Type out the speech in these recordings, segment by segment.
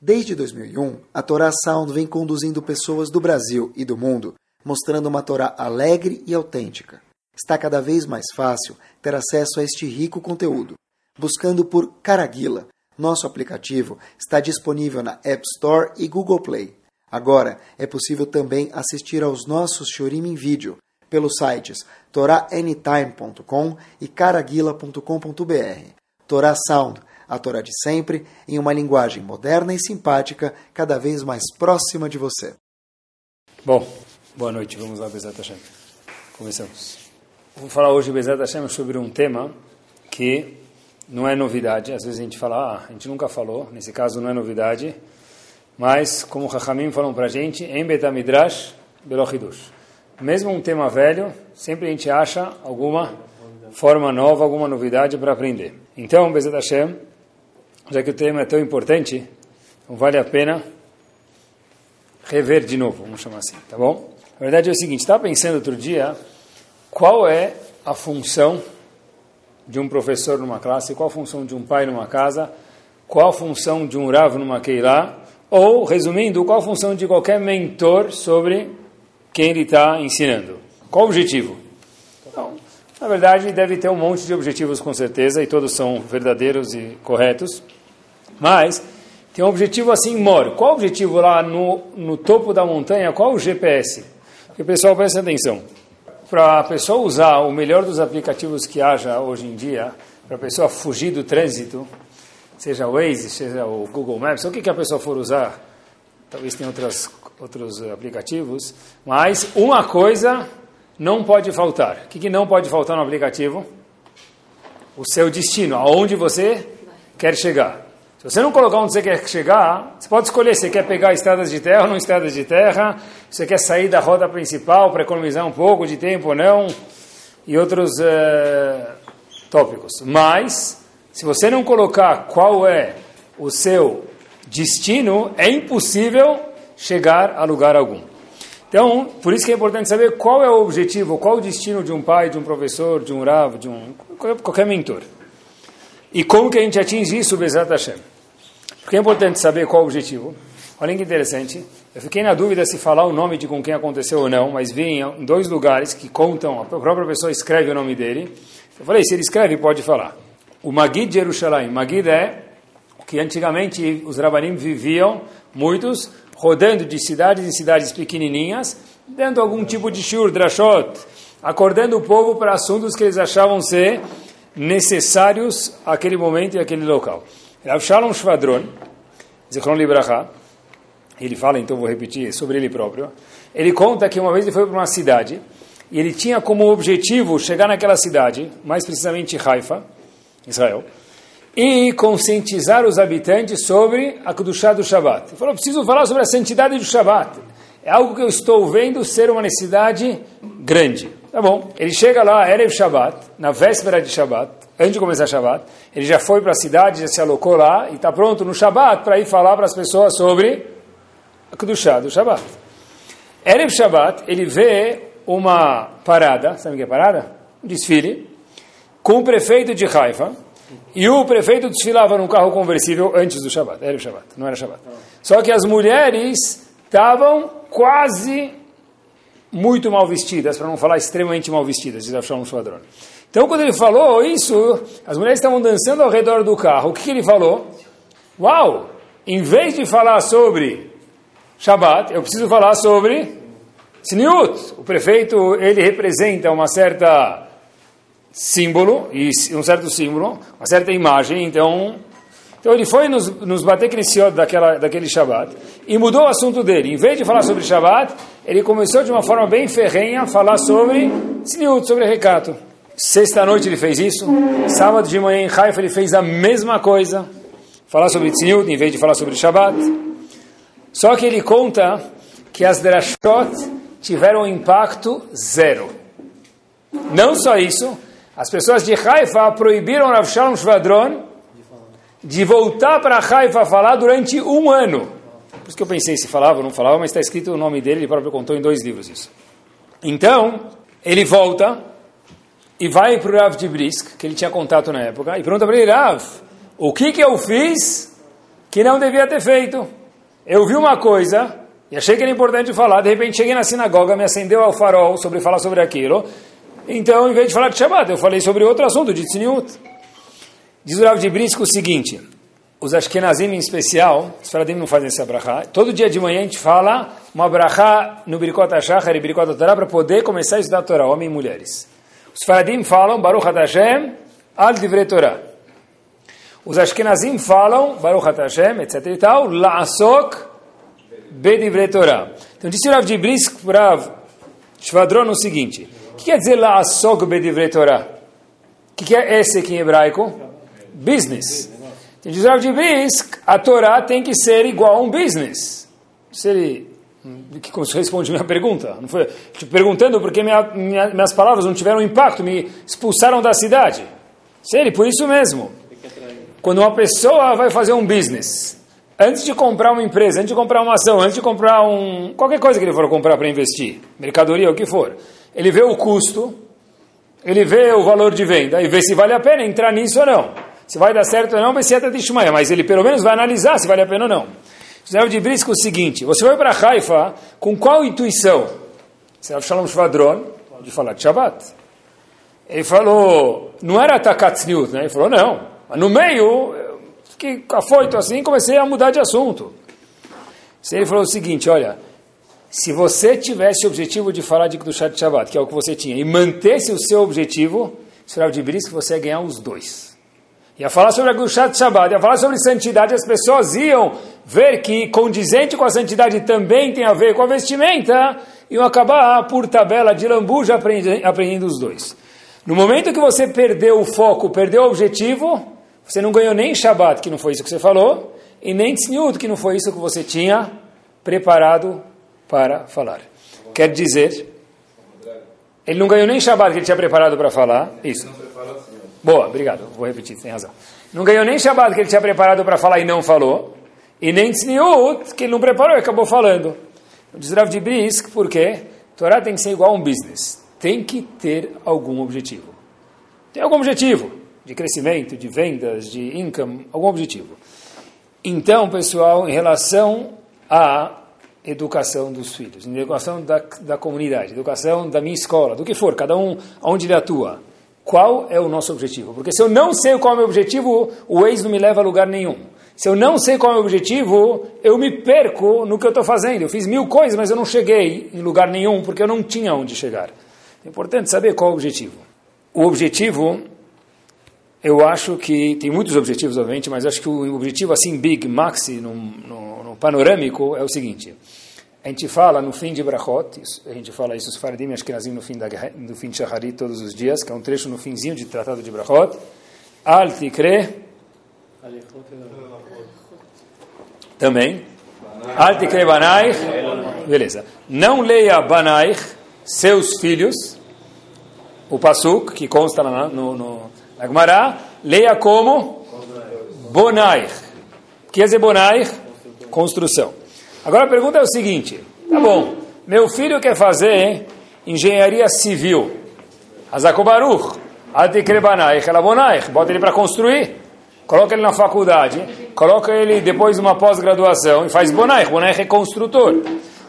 Desde 2001, a Torá Sound vem conduzindo pessoas do Brasil e do mundo, mostrando uma Torá alegre e autêntica. Está cada vez mais fácil ter acesso a este rico conteúdo. Buscando por Caraguila, nosso aplicativo está disponível na App Store e Google Play. Agora é possível também assistir aos nossos Shorim em vídeo pelos sites toraanytime.com e caraguila.com.br. Torá Sound a Torá de sempre, em uma linguagem moderna e simpática, cada vez mais próxima de você. Bom, boa noite, vamos lá, Bezat Hashem. Começamos. Vou falar hoje, Bezat Hashem, sobre um tema que não é novidade. Às vezes a gente fala, ah, a gente nunca falou, nesse caso não é novidade, mas como Chachamim falam para a gente, em Betamidrash, Belochidush. Mesmo um tema velho, sempre a gente acha alguma forma nova, alguma novidade para aprender. Então, Bezat Hashem, já que o tema é tão importante, então vale a pena rever de novo, vamos chamar assim, tá bom? A verdade é o seguinte, estava pensando outro dia, qual é a função de um professor numa classe, qual a função de um pai numa casa, qual a função de um Rav numa Keilah, ou, resumindo, qual a função de qualquer mentor sobre quem ele está ensinando. Qual o objetivo? Então, na verdade, deve ter um monte de objetivos com certeza, e todos são verdadeiros e corretos. Mas tem um objetivo assim maior. Qual o objetivo lá no, no topo da montanha? Qual o GPS? Porque, pessoal, presta atenção. Para a pessoa usar o melhor dos aplicativos que haja hoje em dia, para a pessoa fugir do trânsito, seja o Waze, seja o Google Maps, o que, que a pessoa for usar, talvez tenha outras, outros aplicativos, mas uma coisa não pode faltar. O que, que não pode faltar no aplicativo? O seu destino, aonde você quer chegar. Se você não colocar onde você quer chegar, você pode escolher se quer pegar estradas de terra ou não estradas de terra, se você quer sair da rota principal para economizar um pouco de tempo ou não, e outros uh, tópicos. Mas, se você não colocar qual é o seu destino, é impossível chegar a lugar algum. Então, por isso que é importante saber qual é o objetivo, qual o destino de um pai, de um professor, de um rav, de um qualquer mentor. E como que a gente atinge isso, Bezat Hashem? Porque é importante saber qual o objetivo. Olha que interessante. Eu fiquei na dúvida se falar o nome de com quem aconteceu ou não, mas vi em dois lugares que contam, a própria pessoa escreve o nome dele. Eu falei, se ele escreve, pode falar. O Magid de Jerusalém. Magid é o que antigamente os rabanim viviam, muitos, rodando de cidades em cidades pequenininhas, dando algum tipo de shur, drashot, acordando o povo para assuntos que eles achavam ser necessários àquele momento e àquele local. Rav Shalom Shvadron, Zichron Libraha, ele fala, então vou repetir, sobre ele próprio, ele conta que uma vez ele foi para uma cidade, e ele tinha como objetivo chegar naquela cidade, mais precisamente Haifa, Israel, e conscientizar os habitantes sobre a Kedushá do Shabat. Ele falou, preciso falar sobre a santidade do Shabat. É algo que eu estou vendo ser uma necessidade grande. Tá bom. Ele chega lá, Erev Shabat, na véspera de Shabat, antes de começar Shabat, ele já foi para a cidade, já se alocou lá, e está pronto no Shabat para ir falar para as pessoas sobre a Kedushá do Shabat. Erev Shabat, ele vê uma parada, sabe o que é parada? Um desfile, com o prefeito de Haifa, e o prefeito desfilava num carro conversível antes do Shabat, era o Shabat, não era Shabat. Só que as mulheres estavam quase muito mal vestidas, para não falar extremamente mal vestidas, diz Avshalom Shvadron. Então, quando ele falou isso, as mulheres estavam dançando ao redor do carro. O que, que ele falou? Uau! Em vez de falar sobre Shabat, eu preciso falar sobre Siniut. O prefeito, ele representa uma certa símbolo, e um certo símbolo, uma certa imagem, então... Então ele foi nos, nos bater Knessiot daquela, daquele Shabbat e mudou o assunto dele. Em vez de falar sobre Shabbat, ele começou de uma forma bem ferrenha a falar sobre Sniut, sobre recato. Sexta-noite ele fez isso. Sábado de manhã em Haifa ele fez a mesma coisa. Falar sobre Tzniut em vez de falar sobre Shabbat. Só que ele conta que as drashot tiveram impacto zero. Não só isso, as pessoas de Haifa proibiram Rav Shalom Shvadron de voltar para Haifa falar durante um ano. Por isso que eu pensei se falava ou não falava, mas está escrito o nome dele, ele próprio contou em dois livros isso. Então, ele volta e vai para o Rav de Brisk, que ele tinha contato na época, e pergunta para ele, Rav, o que, que eu fiz que não devia ter feito? Eu vi uma coisa e achei que era importante falar, de repente cheguei na sinagoga, me acendeu ao farol sobre falar sobre aquilo, então, em vez de falar de Shabbat, eu falei sobre outro assunto, de Tziniut. Diz o Rav de Brisk o seguinte, os Ashkenazim em especial, os Faradim não fazem essa brachá, todo dia de manhã a gente fala uma brachá no Birikot HaShachar e Birikot Torah para poder começar a estudar a Torá, homens e mulheres. Os Faradim falam Baruch HaTashem al Divrei Torah. Os Ashkenazim falam Baruch HaTashem, etc e tal, La'asok Bedivrei Torah. Então disse o Rav de Brisk para Shvadron o seguinte, o que quer dizer La'asok Bedivrei Torah? O que, que é esse aqui em hebraico? Business. Então, diz o Rav de Brisk, a Torá tem que ser igual a um business. Se ele que responde minha pergunta. Não foi te perguntando porque minha, minha, minhas palavras não tiveram impacto, me expulsaram da cidade. Sério, por isso mesmo. Quando uma pessoa vai fazer um business, antes de comprar uma empresa, antes de comprar uma ação, antes de comprar um qualquer coisa que ele for comprar para investir, mercadoria, o que for, ele vê o custo, ele vê o valor de venda e vê se vale a pena entrar nisso ou não. Se vai dar certo ou não, vai ser até mas ele pelo menos vai analisar se vale a pena ou não. José de Brisco o seguinte, você vai para Haifa com qual intuição? Vai Shalom Shvadron, de falar de Shabbat. Ele falou, não era Takatz News, né? Ele falou, não. Mas no meio, fiquei afoito assim, comecei a mudar de assunto. Ele falou o seguinte, olha, se você tivesse o objetivo de falar de Kedushat Shabbat, que é o que você tinha, e mantesse o seu objetivo, Sr. de Brisco, você ia ganhar os dois. Ia falar sobre a Gushat Shabbat, ia falar sobre santidade, as pessoas iam ver que condizente com a santidade também tem a ver com a vestimenta, iam acabar por tabela de lambuja aprendendo os dois. No momento que você perdeu o foco, perdeu o objetivo, você não ganhou nem Shabbat, que não foi isso que você falou, e nem Tzniut, que não foi isso que você tinha preparado para falar. Quer dizer, ele não ganhou nem Shabbat que ele tinha preparado para falar, isso. Boa, obrigado. Vou repetir, tem razão. Não ganhou nem Shabbat que ele tinha preparado para falar e não falou. E nem Tzniut que ele não preparou e acabou falando. Diz Rav de Brisk, por quê? Torá tem que ser igual a um business. Tem que ter algum objetivo. Tem algum objetivo de crescimento, de vendas, de income, algum objetivo. Então, pessoal, em relação à educação dos filhos, educação da, da comunidade, educação da minha escola, do que for, cada um onde ele atua qual é o nosso objetivo. Porque se eu não sei qual é o meu objetivo, o ex não me leva a lugar nenhum. Se eu não sei qual é o objetivo, eu me perco no que eu estou fazendo. Eu fiz mil coisas, mas eu não cheguei em lugar nenhum, porque eu não tinha onde chegar. É importante saber qual é o objetivo. O objetivo, eu acho que, tem muitos objetivos, obviamente, mas acho que o objetivo assim, big, maxi, no, no, no panorâmico, é o seguinte. A gente fala no fim de Brachot, a gente fala isso os Faradim e Ashkenazim no fim, da, no fim de Shacharit todos os dias, que é um trecho no finzinho de tratado de Brachot. Al Tikre. Também. Al Tikre Banaich. Beleza. Não leia Banaich, seus filhos. O Pasuk, que consta na, no, no, na Gemara, leia como Bonaich. Que é dizer Bonaich? Construção. Agora a pergunta é o seguinte: tá bom, meu filho quer fazer engenharia civil. Hazakobaruch, Adikrebanaich, Elabonaich, bota ele para construir, coloca ele na faculdade, coloca ele depois de uma pós-graduação e faz Bonaich. Bonaich é construtor,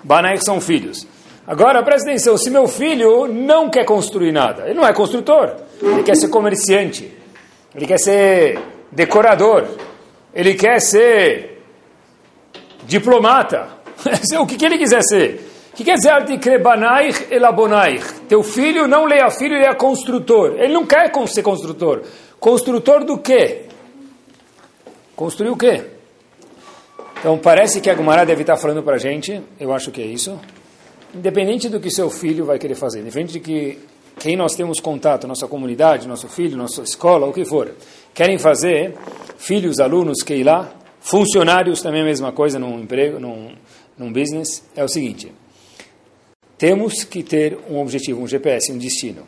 Banaich são filhos. Agora presta atenção: se meu filho não quer construir nada, ele não é construtor, ele quer ser comerciante, ele quer ser decorador, ele quer ser diplomata, o que, que ele quiser ser. O que quer dizer Artikrebanaich elabonaich? Teu filho não leia filho, ele é construtor. Ele não quer ser construtor. Construtor do quê? Construir o quê? Então parece que a Gumara deve estar falando para a gente, eu acho que é isso. Independente do que seu filho vai querer fazer, independente de que quem nós temos contato, nossa comunidade, nosso filho, nossa escola, o que for, querem fazer, filhos, alunos, que lá, Funcionários também é a mesma coisa num emprego, num, num business. É o seguinte: temos que ter um objetivo, um GPS, um destino.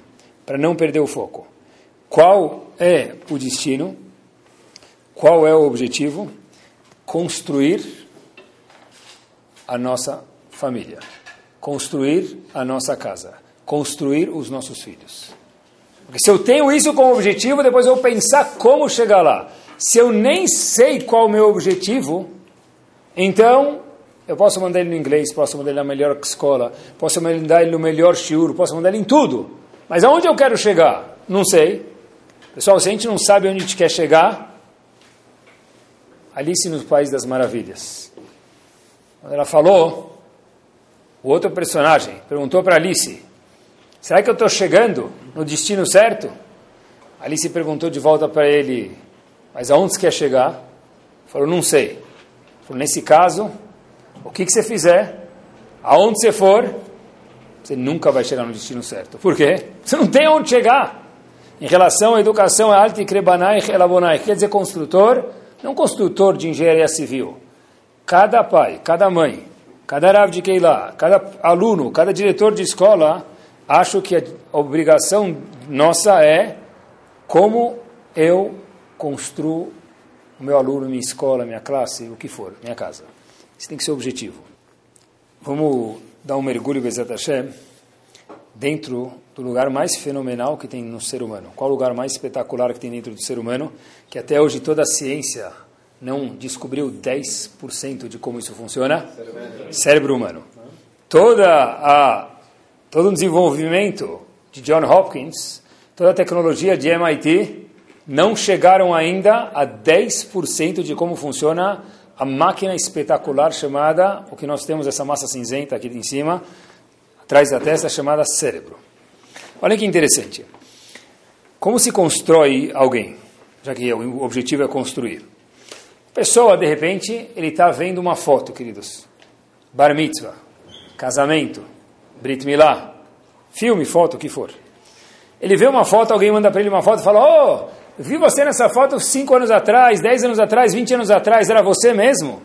para não perder o foco. Qual é o destino? Qual é o objetivo? Construir a nossa família, construir a nossa casa, construir os nossos filhos. Porque se eu tenho isso como objetivo, depois eu vou pensar como chegar lá. Se eu nem sei qual é o meu objetivo, então eu posso mandar ele no inglês, posso mandar ele na melhor escola, posso mandar ele no melhor shiur, posso mandar ele em tudo. Mas aonde eu quero chegar? Não sei. Pessoal, se a gente não sabe onde a gente quer chegar, Alice no País das Maravilhas. Quando ela falou, o outro personagem perguntou para Alice: Será que eu estou chegando no destino certo? Alice perguntou de volta para ele: Mas aonde você quer chegar? Ele falou: Não sei. Falou, Nesse caso, o que, que você fizer, aonde você for, você nunca vai chegar no destino certo. Por quê? Você não tem onde chegar. Em relação à educação, é alta e krebanai, elabonai. Quer dizer construtor, não construtor de engenharia civil cada pai, cada mãe, cada Rav de Keilah, cada aluno, cada diretor de escola, acho que a obrigação nossa é como eu construo o meu aluno, minha escola, minha classe, o que for, minha casa. Isso tem que ser o objetivo. Vamos dar um mergulho, Bezat Hashem, dentro do lugar mais fenomenal que tem no ser humano. Qual o lugar mais espetacular que tem dentro do ser humano? Que até hoje toda a ciência não descobriu 10% de como isso funciona? Cérebro, Cérebro humano. Toda a, todo o desenvolvimento de John Hopkins, toda a tecnologia de MIT, não chegaram ainda a 10% de como funciona a máquina espetacular chamada, o que nós temos, essa massa cinzenta aqui em cima, atrás da testa, chamada cérebro. Olha que interessante. Como se constrói alguém? Já que o objetivo é construir. Pessoa, de repente, ele está vendo uma foto, queridos. Bar mitzvah, casamento, Brit Milá, filme, foto, o que for. Ele vê uma foto, alguém manda para ele uma foto e fala: Oh, vi você nessa foto 5 anos atrás, 10 anos atrás, 20 anos atrás, era você mesmo?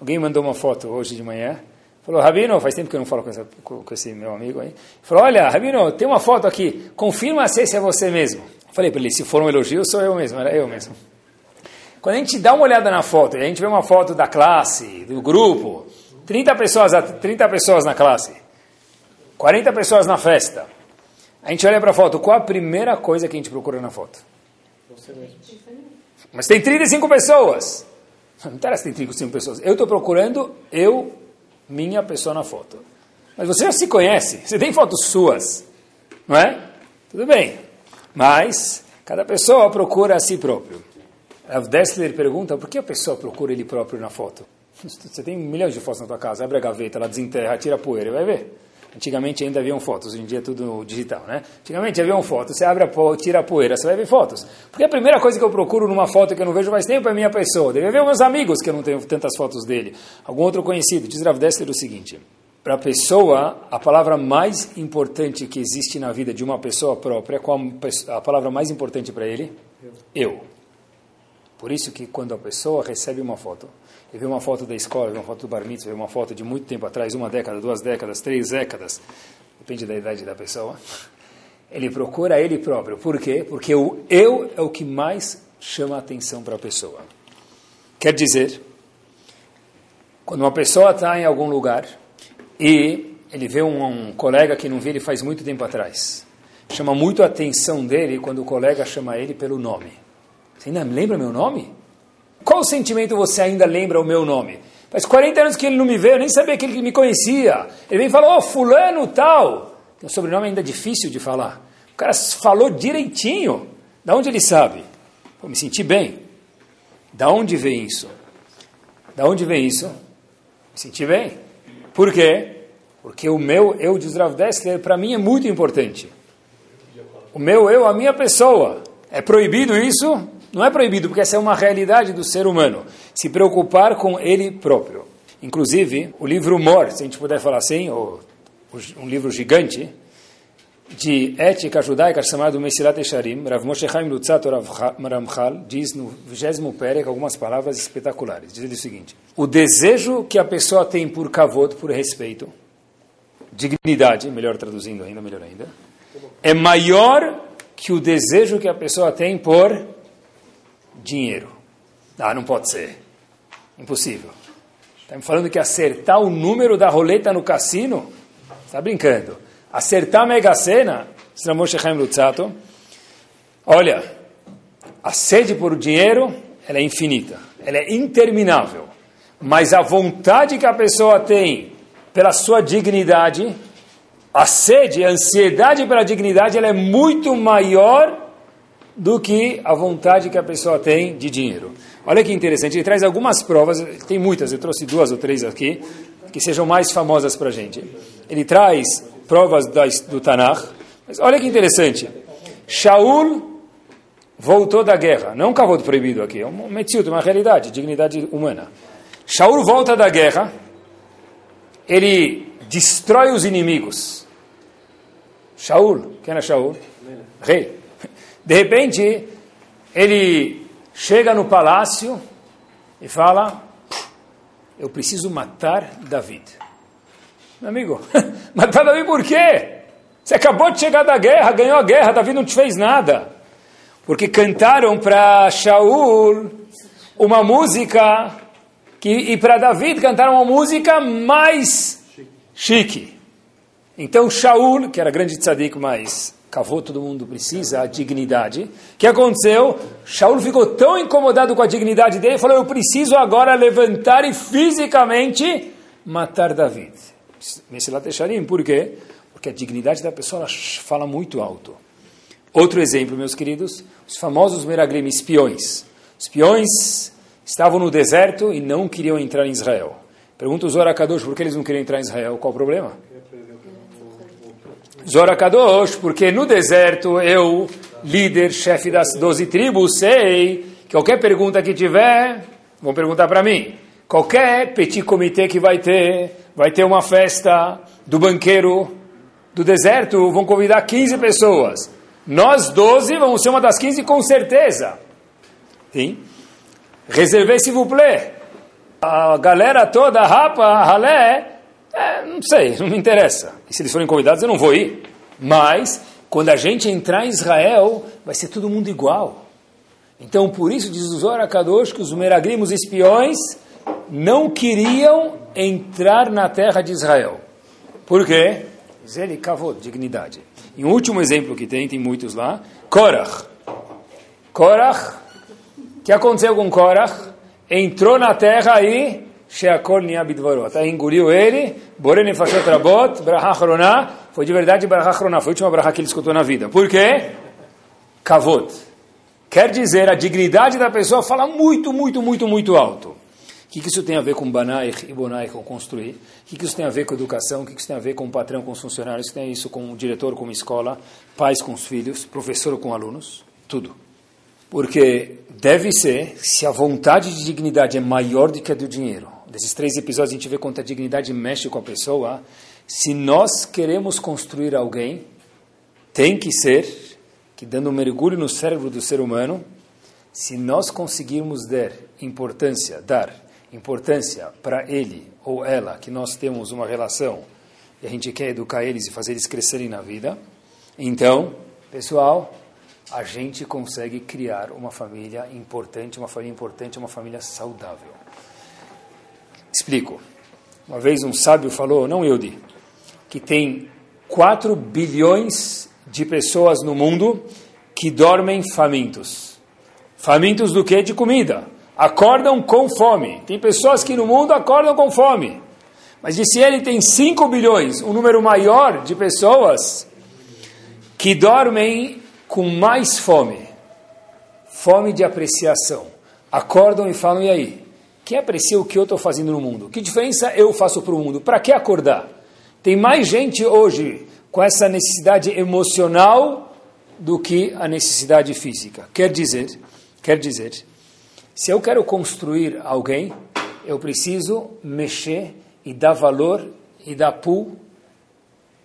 Alguém mandou uma foto hoje de manhã. Falou, Rabino, faz tempo que eu não falo com, essa, com, esse meu amigo aí. Falou, olha, Rabino, tem uma foto aqui, confirma se esse é você mesmo. Falei para ele, se for um elogio, sou eu mesmo, era eu mesmo. Quando a gente dá uma olhada na foto, e a gente vê uma foto da classe, do grupo, 30 pessoas, 30 pessoas na classe, 40 pessoas na festa, a gente olha para a foto, qual a primeira coisa que a gente procura na foto? Você mesmo. Mas tem 35 pessoas. Não interessa tem 35 pessoas. Eu estou procurando eu, minha pessoa na foto. Mas você já se conhece, você tem fotos suas, não é? Tudo bem. Mas cada pessoa procura a si próprio. Rav Dessler pergunta por que a pessoa procura ele próprio na foto. Você tem milhões de fotos na tua casa, abre a gaveta, ela desenterra, tira a poeira, vai ver. Antigamente ainda haviam fotos, hoje em dia é tudo digital, né? Antigamente haviam fotos, você abre a po tira a poeira, você vai ver fotos. Porque a primeira coisa que eu procuro numa foto que eu não vejo mais tempo é a minha pessoa. Deve ver meus amigos que eu não tenho tantas fotos dele. Algum outro conhecido. Diz Rav Dessler o seguinte, para a pessoa, a palavra mais importante que existe na vida de uma pessoa própria, qual a palavra mais importante para ele? Eu. eu. Por isso que quando a pessoa recebe uma foto, ele vê uma foto da escola, vê uma foto do bar mitzvah, vê uma foto de muito tempo atrás, uma década, duas décadas, três décadas, depende da idade da pessoa, ele procura ele próprio. Por quê? Porque o eu é o que mais chama a atenção para a pessoa. Quer dizer, quando uma pessoa está em algum lugar e ele vê um, um colega que não vê ele faz muito tempo atrás, chama muito a atenção dele quando o colega chama ele pelo nome. Você ainda lembra meu nome? Qual sentimento você ainda lembra o meu nome? Faz 40 anos que ele não me vê, eu nem sabia que ele me conhecia. Ele vem e falou, oh, fulano tal. O sobrenome ainda é difícil de falar. O cara falou direitinho. Da onde ele sabe? Pô, me senti bem. Da onde vem isso? Da onde vem isso? Me senti bem. Por quê? Porque o meu eu de Dessler, para mim, é muito importante. O meu eu, a minha pessoa. É proibido isso? Não é proibido, porque essa é uma realidade do ser humano. Se preocupar com ele próprio. Inclusive, o livro Mor, se a gente puder falar assim, ou um livro gigante, de ética judaica chamado Mesilat Esharim, Rav Moshe Chaim Lutzato Ramchal, diz no 20 Perek algumas palavras espetaculares. Diz ele o seguinte, o desejo que a pessoa tem por kavod, por respeito, dignidade, melhor traduzindo ainda, melhor ainda, é maior que o desejo que a pessoa tem por dinheiro. Ah, não pode ser. Impossível. Estamos falando que acertar o número da roleta no cassino, está brincando. Acertar a Mega Sena, olha, a sede por dinheiro, ela é infinita, ela é interminável. Mas a vontade que a pessoa tem pela sua dignidade, a sede, a ansiedade pela dignidade, ela é muito maior do que a vontade que a pessoa tem de dinheiro. Olha que interessante, ele traz algumas provas, tem muitas, eu trouxe duas ou três aqui, que sejam mais famosas para a gente. Ele traz provas do Tanakh, mas olha que interessante. Shaul voltou da guerra, não é um cavalo proibido aqui, é um metziut, uma realidade, dignidade humana. Shaul volta da guerra, ele destrói os inimigos. Shaul, quem era Shaul? Rei. De repente, ele chega no palácio e fala: Eu preciso matar David. Meu amigo, matar David por quê? Você acabou de chegar da guerra, ganhou a guerra, David não te fez nada. Porque cantaram para Shaul uma música que, e para David cantaram uma música mais chique. Então Shaul, que era grande tzadik, mas cavou todo mundo precisa, a dignidade. O que aconteceu? Shaul ficou tão incomodado com a dignidade dele, falou, eu preciso agora levantar e fisicamente matar David. Mesilat Echarim, por quê? Porque a dignidade da pessoa fala muito alto. Outro exemplo, meus queridos, os famosos Meraglim, espiões. Espiões estavam no deserto e não queriam entrar em Israel. Pergunta o Zohar Kadosh por que eles não queriam entrar em Israel. Qual o problema? Zora Kadosh, porque no deserto eu, líder, chefe das doze tribos, sei que qualquer pergunta que tiver, vão perguntar para mim. Qualquer petit comitê que vai ter, vai ter uma festa do banqueiro do deserto, vão convidar 15 pessoas. Nós 12 vamos ser uma das 15 com certeza. Sim? Reservez s'il vous plaît. A galera toda, rapa, ralé, é, não sei, não me interessa. E se eles forem convidados, eu não vou ir. Mas, quando a gente entrar em Israel, vai ser todo mundo igual. Então, por isso, diz o Zohar Kadosh, que os meragrimos espiões não queriam entrar na terra de Israel. Por quê? Ele cavou dignidade. E um último exemplo que tem, tem muitos lá, Korach. Korach, o que aconteceu com Korach? Entrou na terra e Sheakol Niabidvarot. Aí engoliu ele, Borene Fashot Rabot, Braha foi de verdade Braha foi a última Braha que ele escutou na vida. Por quê? Kavod. Quer dizer, a dignidade da pessoa fala muito, muito, muito, muito alto. O que, que isso tem a ver com Banaich e Bonaich, com construir? O que, que isso tem a ver com educação? O que, que isso tem a ver com o patrão, com os funcionários? O que tem isso com o diretor, com a escola? Pais com os filhos? Professor com alunos? Tudo. Porque deve ser, se a vontade de dignidade é maior do que a do dinheiro, desses três episódios a gente vê quanto a dignidade mexe com a pessoa. Se nós queremos construir alguém, tem que ser que dando um mergulho no cérebro do ser humano, se nós conseguirmos dar importância, dar importância para ele ou ela, que nós temos uma relação e a gente quer educar eles e fazer eles crescerem na vida, então, pessoal, a gente consegue criar uma família importante, uma família importante, uma família saudável. Explico. Uma vez um sábio falou, não Yudi, que tem 4 bilhões de pessoas no mundo que dormem famintos. Famintos do que? De comida. Acordam com fome. Tem pessoas que no mundo acordam com fome. Mas disse ele, tem 5 bilhões, um número maior de pessoas que dormem com mais fome. Fome de apreciação. Acordam e falam, e aí? Quem aprecia o que eu estou fazendo no mundo? Que diferença eu faço para o mundo? Para que acordar? Tem mais gente hoje com essa necessidade emocional do que a necessidade física. Quer dizer, quer dizer, se eu quero construir alguém, eu preciso mexer e dar valor e dar pull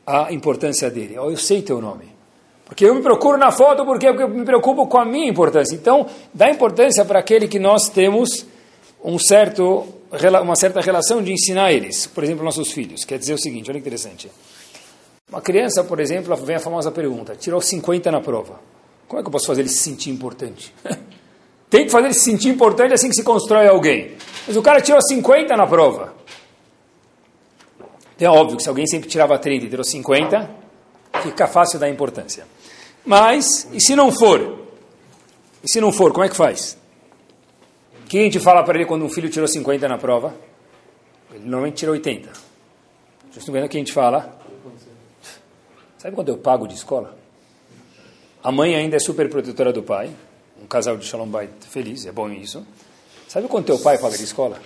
à importância dele. Eu sei teu nome. Porque eu me procuro na foto porque eu me preocupo com a minha importância. Então, dá importância para aquele que nós temos um certo, uma certa relação de ensinar eles, por exemplo, nossos filhos. Quer dizer o seguinte, olha que interessante. Uma criança, por exemplo, vem a famosa pergunta, tirou 50 na prova. Como é que eu posso fazer ele se sentir importante? Tem que fazer ele se sentir importante assim que se constrói alguém. Mas o cara tirou 50 na prova. É óbvio que se alguém sempre tirava 30 e tirou 50, fica fácil dar importância. Mas, e se não for? E se não for, como é que faz? O que a gente fala para ele quando um filho tirou 50 na prova? Ele normalmente tirou 80. Vocês estão o que a gente fala? Sabe quanto eu pago de escola? A mãe ainda é super protetora do pai. Um casal de Shalom Bait feliz, é bom isso. Sabe quanto teu pai paga de escola?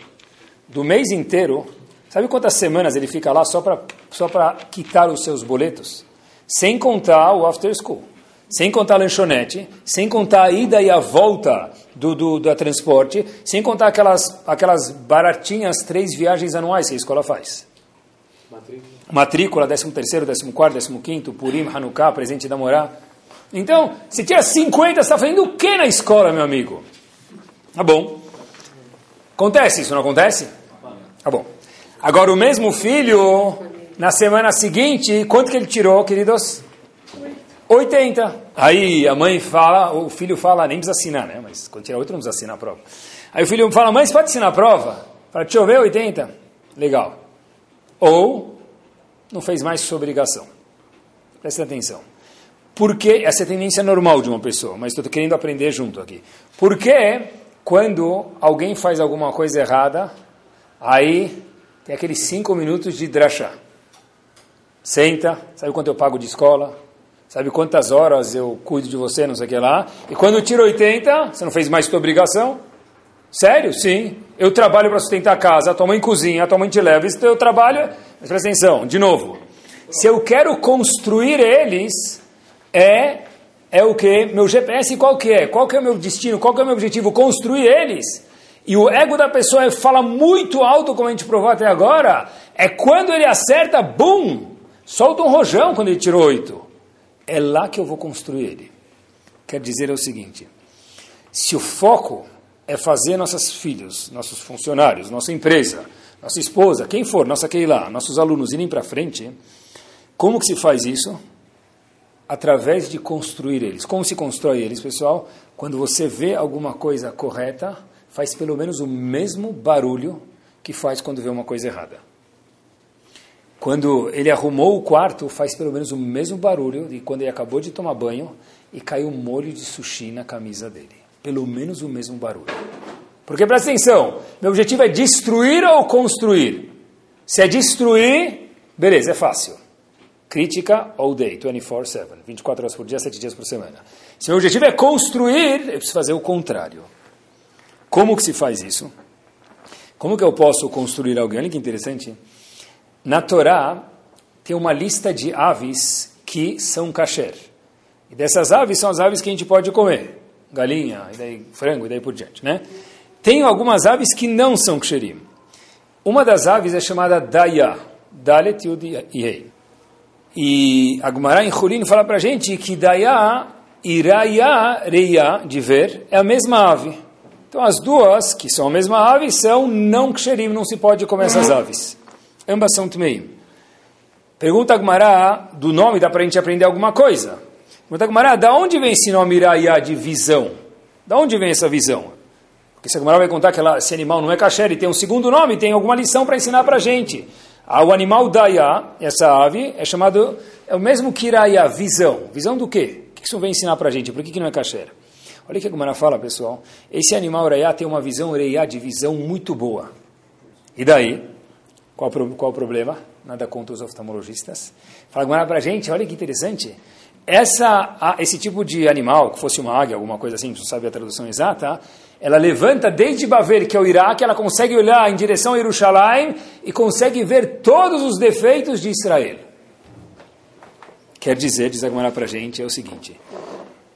Do mês inteiro, sabe quantas semanas ele fica lá só para só quitar os seus boletos? Sem contar o after school sem contar a lanchonete, sem contar a ida e a volta do, do, do transporte, sem contar aquelas, aquelas baratinhas três viagens anuais que a escola faz. Matrícula. Matrícula, 13 terceiro, 14 quarto, 15 quinto, Purim, Hanukkah, presente da Morá. Então, se tinha 50, você está fazendo o que na escola, meu amigo? Tá bom. Acontece isso, não acontece? Tá bom. Agora, o mesmo filho, na semana seguinte, quanto que ele tirou, queridos? 80. Aí a mãe fala, o filho fala, nem precisa assinar, né? Mas quando tirar 8 não precisa assinar a prova. Aí o filho fala, mãe, você pode assinar a prova? Deixa eu ver, 80. Legal. Ou não fez mais sua obrigação. Presta atenção. Porque essa é tendência normal de uma pessoa, mas estou querendo aprender junto aqui. Porque quando alguém faz alguma coisa errada, aí tem aqueles cinco minutos de drachá. Senta, sabe quanto eu pago de escola? Sabe quantas horas eu cuido de você, não sei o que lá. E quando tira 80, você não fez mais sua obrigação? Sério? Sim. Eu trabalho para sustentar a casa, tua mãe cozinha, tua mãe te leva, isso eu trabalho. Mas presta atenção, de novo. Se eu quero construir eles, é é o que? Meu GPS qual que é? Qual que é o meu destino? Qual que é o meu objetivo? Construir eles. E o ego da pessoa fala muito alto, como a gente provou até agora, é quando ele acerta, bum, solta um rojão quando ele tirou oito é lá que eu vou construir ele. Quer dizer é o seguinte: se o foco é fazer nossos filhos, nossos funcionários, nossa empresa, nossa esposa, quem for, nossa Keilah, nossos alunos irem para frente, como que se faz isso? Através de construir eles. Como se constrói eles, pessoal? Quando você vê alguma coisa correta, faz pelo menos o mesmo barulho que faz quando vê uma coisa errada. Quando ele arrumou o quarto, faz pelo menos o mesmo barulho de quando ele acabou de tomar banho e caiu molho de sushi na camisa dele. Pelo menos o mesmo barulho. Porque presta atenção, meu objetivo é destruir ou construir? Se é destruir, beleza, é fácil. Crítica all day, 24-7, 24 horas por dia, 7 dias por semana. Se meu objetivo é construir, eu preciso fazer o contrário. Como que se faz isso? Como que eu posso construir alguém? Olha que interessante. Na Torá tem uma lista de aves que são kasher. E dessas aves são as aves que a gente pode comer. Galinha, e daí frango, e daí por diante, né? Tem algumas aves que não são ksherim. Uma das aves é chamada Daya, Dalet Yud Yei. E a Gemara em Hurin fala para a gente que Daya e Raya, Reia, de ver, é a mesma ave. Então as duas, que são a mesma ave, são não ksherim, não se pode comer essas aves. Ambas são Tmeim. Pergunta a Gmará, do nome dá para a gente aprender alguma coisa. Pergunta a Gmará, da onde vem esse nome Iraiá de visão? Da onde vem essa visão? Porque se a Gmará vai contar que ela, esse animal não é kasher e tem um segundo nome, tem alguma lição para ensinar para a gente. Ah, o animal Daya, essa ave, é chamado, é o mesmo que Iraiá, visão. Visão do quê? O que isso vem ensinar para a gente? Por que, que não é kasher? Olha o que a Gmará fala, pessoal. Esse animal Iraiá tem uma visão Iraiá de visão muito boa. E daí? Qual, qual o problema? Nada contra os oftalmologistas. Fala para a gente, olha que interessante. Essa, esse tipo de animal, que fosse uma águia, alguma coisa assim, não sabe a tradução exata, ela levanta desde Baver, que é o Iraque, ela consegue olhar em direção a Jerusalém e consegue ver todos os defeitos de Israel. Quer dizer, diz agora para a gente, é o seguinte: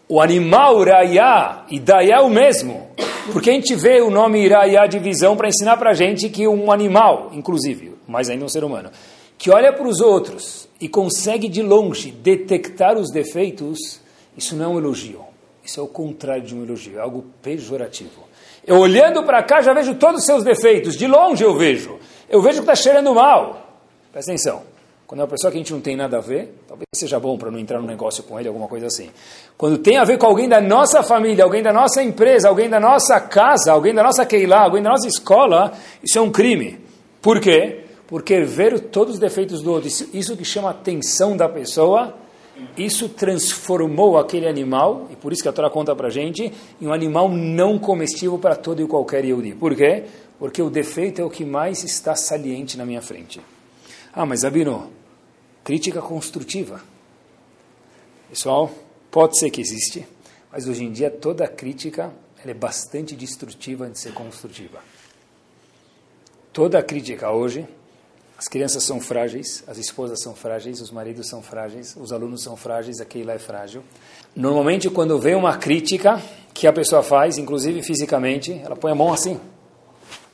o animal Raya e Daya é o mesmo. Porque a gente vê o nome Iraiá de visão para ensinar para a gente que um animal, inclusive, mais ainda um ser humano, que olha para os outros e consegue de longe detectar os defeitos, isso não é um elogio. Isso é o contrário de um elogio, é algo pejorativo. Eu olhando para cá já vejo todos os seus defeitos, de longe eu vejo. Eu vejo que está cheirando mal. Presta atenção. Quando é uma pessoa que a gente não tem nada a ver, talvez seja bom para não entrar no negócio com ele, alguma coisa assim. Quando tem a ver com alguém da nossa família, alguém da nossa empresa, alguém da nossa casa, alguém da nossa Keilah, alguém da nossa escola, isso é um crime. Por quê? Porque ver todos os defeitos do outro, isso, isso que chama atenção da pessoa, isso transformou aquele animal, e por isso que a Torá conta para gente, em um animal não comestível para todo e qualquer Yehudi. Por quê? Porque o defeito é o que mais está saliente na minha frente. Ah, mas Abino, Crítica construtiva. Pessoal, pode ser que existe, mas hoje em dia toda crítica é bastante destrutiva de ser construtiva. Toda crítica hoje, as crianças são frágeis, as esposas são frágeis, os maridos são frágeis, os alunos são frágeis, aquele lá é frágil. Normalmente, quando vem uma crítica que a pessoa faz, inclusive fisicamente, ela põe a mão assim. O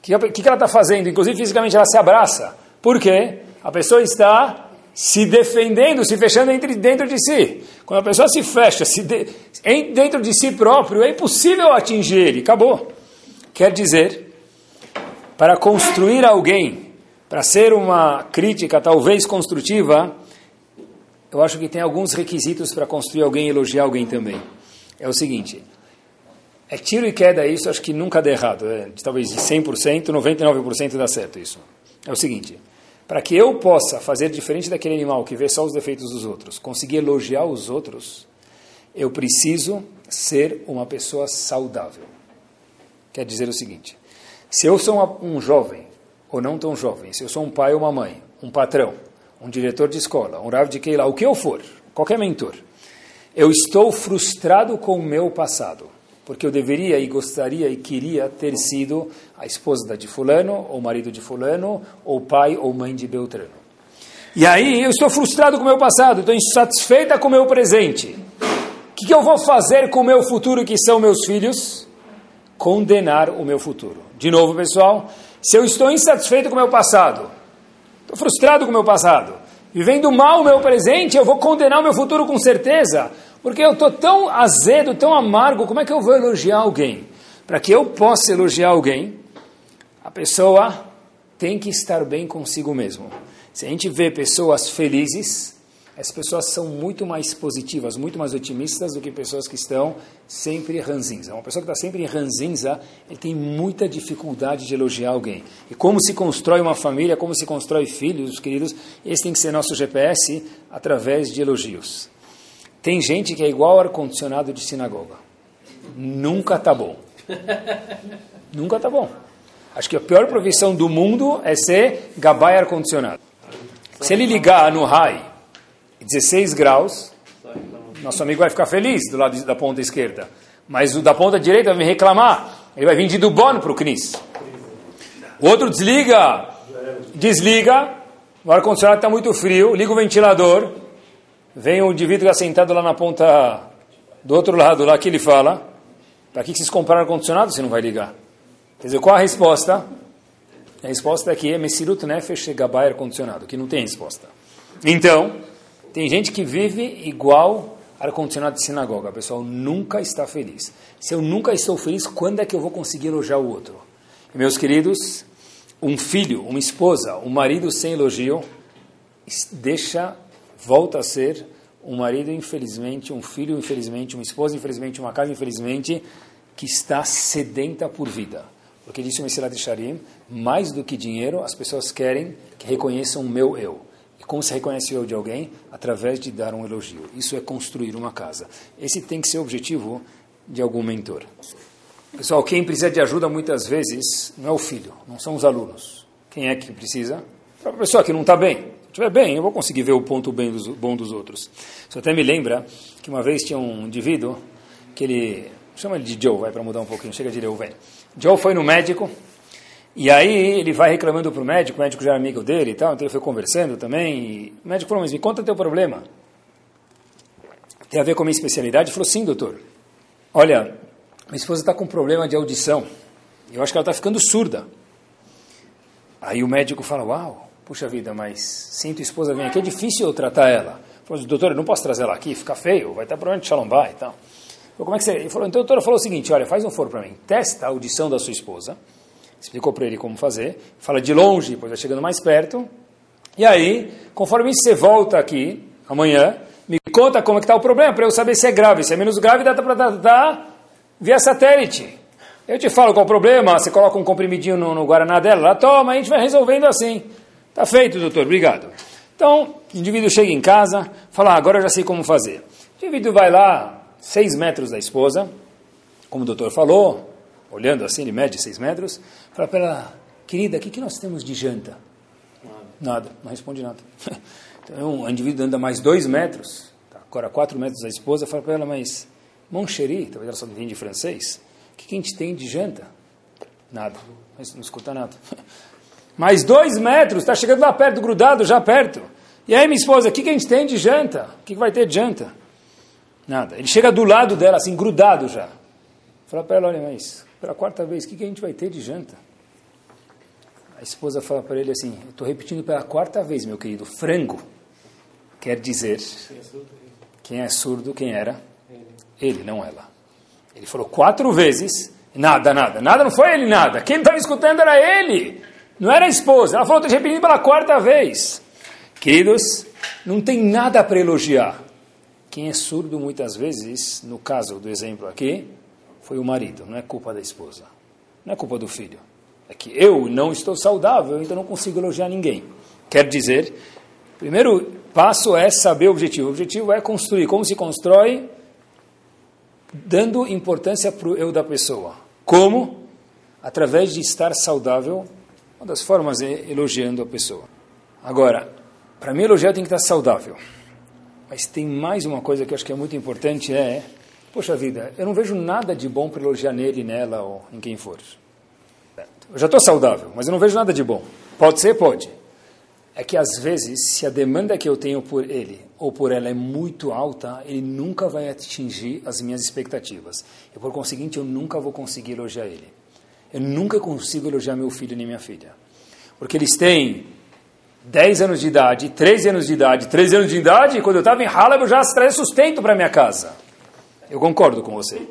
que, que, que ela está fazendo? Inclusive fisicamente, ela se abraça. Por quê? A pessoa está se defendendo, se fechando dentro de si. Quando a pessoa se fecha se de, dentro de si próprio, é impossível atingir ele. Acabou. Quer dizer, para construir alguém, para ser uma crítica talvez construtiva, eu acho que tem alguns requisitos para construir alguém e elogiar alguém também. É o seguinte, é tiro e queda isso, acho que nunca dá errado. É, talvez de 100%, 99% dá certo isso. É o seguinte, para que eu possa fazer diferente daquele animal que vê só os defeitos dos outros, conseguir elogiar os outros, eu preciso ser uma pessoa saudável. Quer dizer o seguinte: se eu sou uma, um jovem ou não tão jovem, se eu sou um pai ou uma mãe, um patrão, um diretor de escola, um Rav de Keila, o que eu for, qualquer mentor, eu estou frustrado com o meu passado porque eu deveria e gostaria e queria ter sido a esposa de fulano, ou marido de fulano, ou pai ou mãe de Beltrano. E aí eu estou frustrado com o meu passado, estou insatisfeita com o meu presente. O que, que eu vou fazer com o meu futuro, que são meus filhos? Condenar o meu futuro. De novo, pessoal, se eu estou insatisfeito com o meu passado, estou frustrado com o meu passado, vivendo mal o meu presente, eu vou condenar o meu futuro com certeza, porque eu estou tão azedo, tão amargo, como é que eu vou elogiar alguém? Para que eu possa elogiar alguém, a pessoa tem que estar bem consigo mesmo. Se a gente vê pessoas felizes, as pessoas são muito mais positivas, muito mais otimistas do que pessoas que estão sempre ranzinza. Uma pessoa que está sempre em ranzinza, ele tem muita dificuldade de elogiar alguém. E como se constrói uma família, como se constrói filhos, queridos, esse tem que ser nosso GPS através de elogios. Tem gente que é igual ar-condicionado de sinagoga. Nunca tá bom. Nunca tá bom. Acho que a pior profissão do mundo é ser gabai ar-condicionado. Se ele ligar no RAI 16 graus, nosso amigo vai ficar feliz do lado da ponta esquerda. Mas o da ponta direita vai me reclamar. Ele vai vir de Dubon para o CNIS. O outro desliga, desliga, o ar-condicionado está muito frio, liga o ventilador, Vem um indivíduo que é sentado lá na ponta do outro lado, lá que ele fala, para que vocês compraram ar-condicionado se não vai ligar? Quer dizer, qual a resposta? A resposta aqui é Messirut Nefesh Gabai ar-condicionado, que não tem resposta. Então, tem gente que vive igual ar-condicionado de sinagoga. Pessoal nunca está feliz. Se eu nunca estou feliz, quando é que eu vou conseguir elogiar o outro? E, meus queridos, um filho, uma esposa, um marido sem elogio, deixa volta a ser um marido, infelizmente, um filho, infelizmente, uma esposa, infelizmente, uma casa, infelizmente, que está sedenta por vida. Porque disse o Messilat Sharim, mais do que dinheiro, as pessoas querem que reconheçam o meu eu. E como se reconhece o de alguém? Através de dar um elogio. Isso é construir uma casa. Esse tem que ser o objetivo de algum mentor. Pessoal, quem precisa de ajuda muitas vezes não é o filho, não são os alunos. Quem é que precisa? A pessoa que não está bem estiver bem, eu vou conseguir ver o ponto bem dos, bom dos outros. Isso até me lembra que uma vez tinha um indivíduo que ele, chama ele de Joe, vai para mudar um pouquinho, chega de velho. Joe foi no médico, e aí ele vai reclamando para o médico, o médico já é amigo dele e tal, então ele foi conversando também, o médico falou, mas me conta teu problema. Tem a ver com a minha especialidade? Ele falou, sim, doutor. Olha, minha esposa está com problema de audição, eu acho que ela está ficando surda. Aí o médico fala, uau, puxa vida, mas sinto a esposa vem aqui, é difícil eu tratar ela. Falou, doutor, eu não posso trazer ela aqui, fica feio, vai estar problema de xalombá e tal. Falei, como é que você... Ele falou, então o doutor falou o seguinte, olha, faz um foro para mim, testa a audição da sua esposa, explicou para ele como fazer, fala de longe, depois vai chegando mais perto, E aí, conforme você volta aqui, amanhã, me conta como é que está o problema, para eu saber se é grave. Se é menos grave, dá para tratar via satélite. Eu te falo qual o problema, você coloca um comprimidinho no, no Guaraná dela, lá toma, a gente vai resolvendo assim. Tá feito, doutor, obrigado. Então, o indivíduo chega em casa, fala, ah, agora eu já sei como fazer. O indivíduo vai lá, seis metros da esposa, como o doutor falou, olhando assim, ele mede seis metros, fala para ela, querida, o que, que nós temos de janta? Nada. Nada, não responde nada. Então, o indivíduo anda mais dois metros, tá, agora quatro metros da esposa, fala para ela, mas, mon chéri, talvez ela só entende francês, o que, que a gente tem de janta? Nada, mas não escuta nada. Mais dois metros, está chegando lá perto, grudado, já perto. E aí, minha esposa, o que, que a gente tem de janta? O que, que vai ter de janta? Nada. Ele chega do lado dela, assim, grudado já. Fala para ela, olha, mas pela quarta vez, o que, que a gente vai ter de janta? A esposa fala para ele assim, estou repetindo pela quarta vez, meu querido, frango quer dizer quem é surdo, quem era? Ele, não ela. Ele falou quatro vezes, nada, nada, nada, não foi ele nada. Quem estava escutando era ele. Não era a esposa. Ela falou, estou repetindo pela quarta vez. Queridos, não tem nada para elogiar. Quem é surdo muitas vezes, no caso do exemplo aqui, foi o marido, não é culpa da esposa. Não é culpa do filho. É que eu não estou saudável, então não consigo elogiar ninguém. Quer dizer, primeiro passo é saber o objetivo. O objetivo é construir. Como se constrói? Dando importância para o eu da pessoa. Como? Através de estar saudável uma das formas é elogiando a pessoa. Agora, para mim elogiar tem que estar saudável. Mas tem mais uma coisa que eu acho que é muito importante, é... Poxa vida, eu não vejo nada de bom para elogiar nele, nela ou em quem for. Eu já estou saudável, mas eu não vejo nada de bom. Pode ser? Pode. É que às vezes, se a demanda que eu tenho por ele ou por ela é muito alta, ele nunca vai atingir as minhas expectativas. E por conseguinte, eu nunca vou conseguir elogiar ele. Eu nunca consigo elogiar meu filho nem minha filha. Porque eles têm 10 anos de idade, 13 anos de idade, 13 anos de idade, e quando eu estava em Halab eu já trazia sustento para minha casa. Eu concordo com você.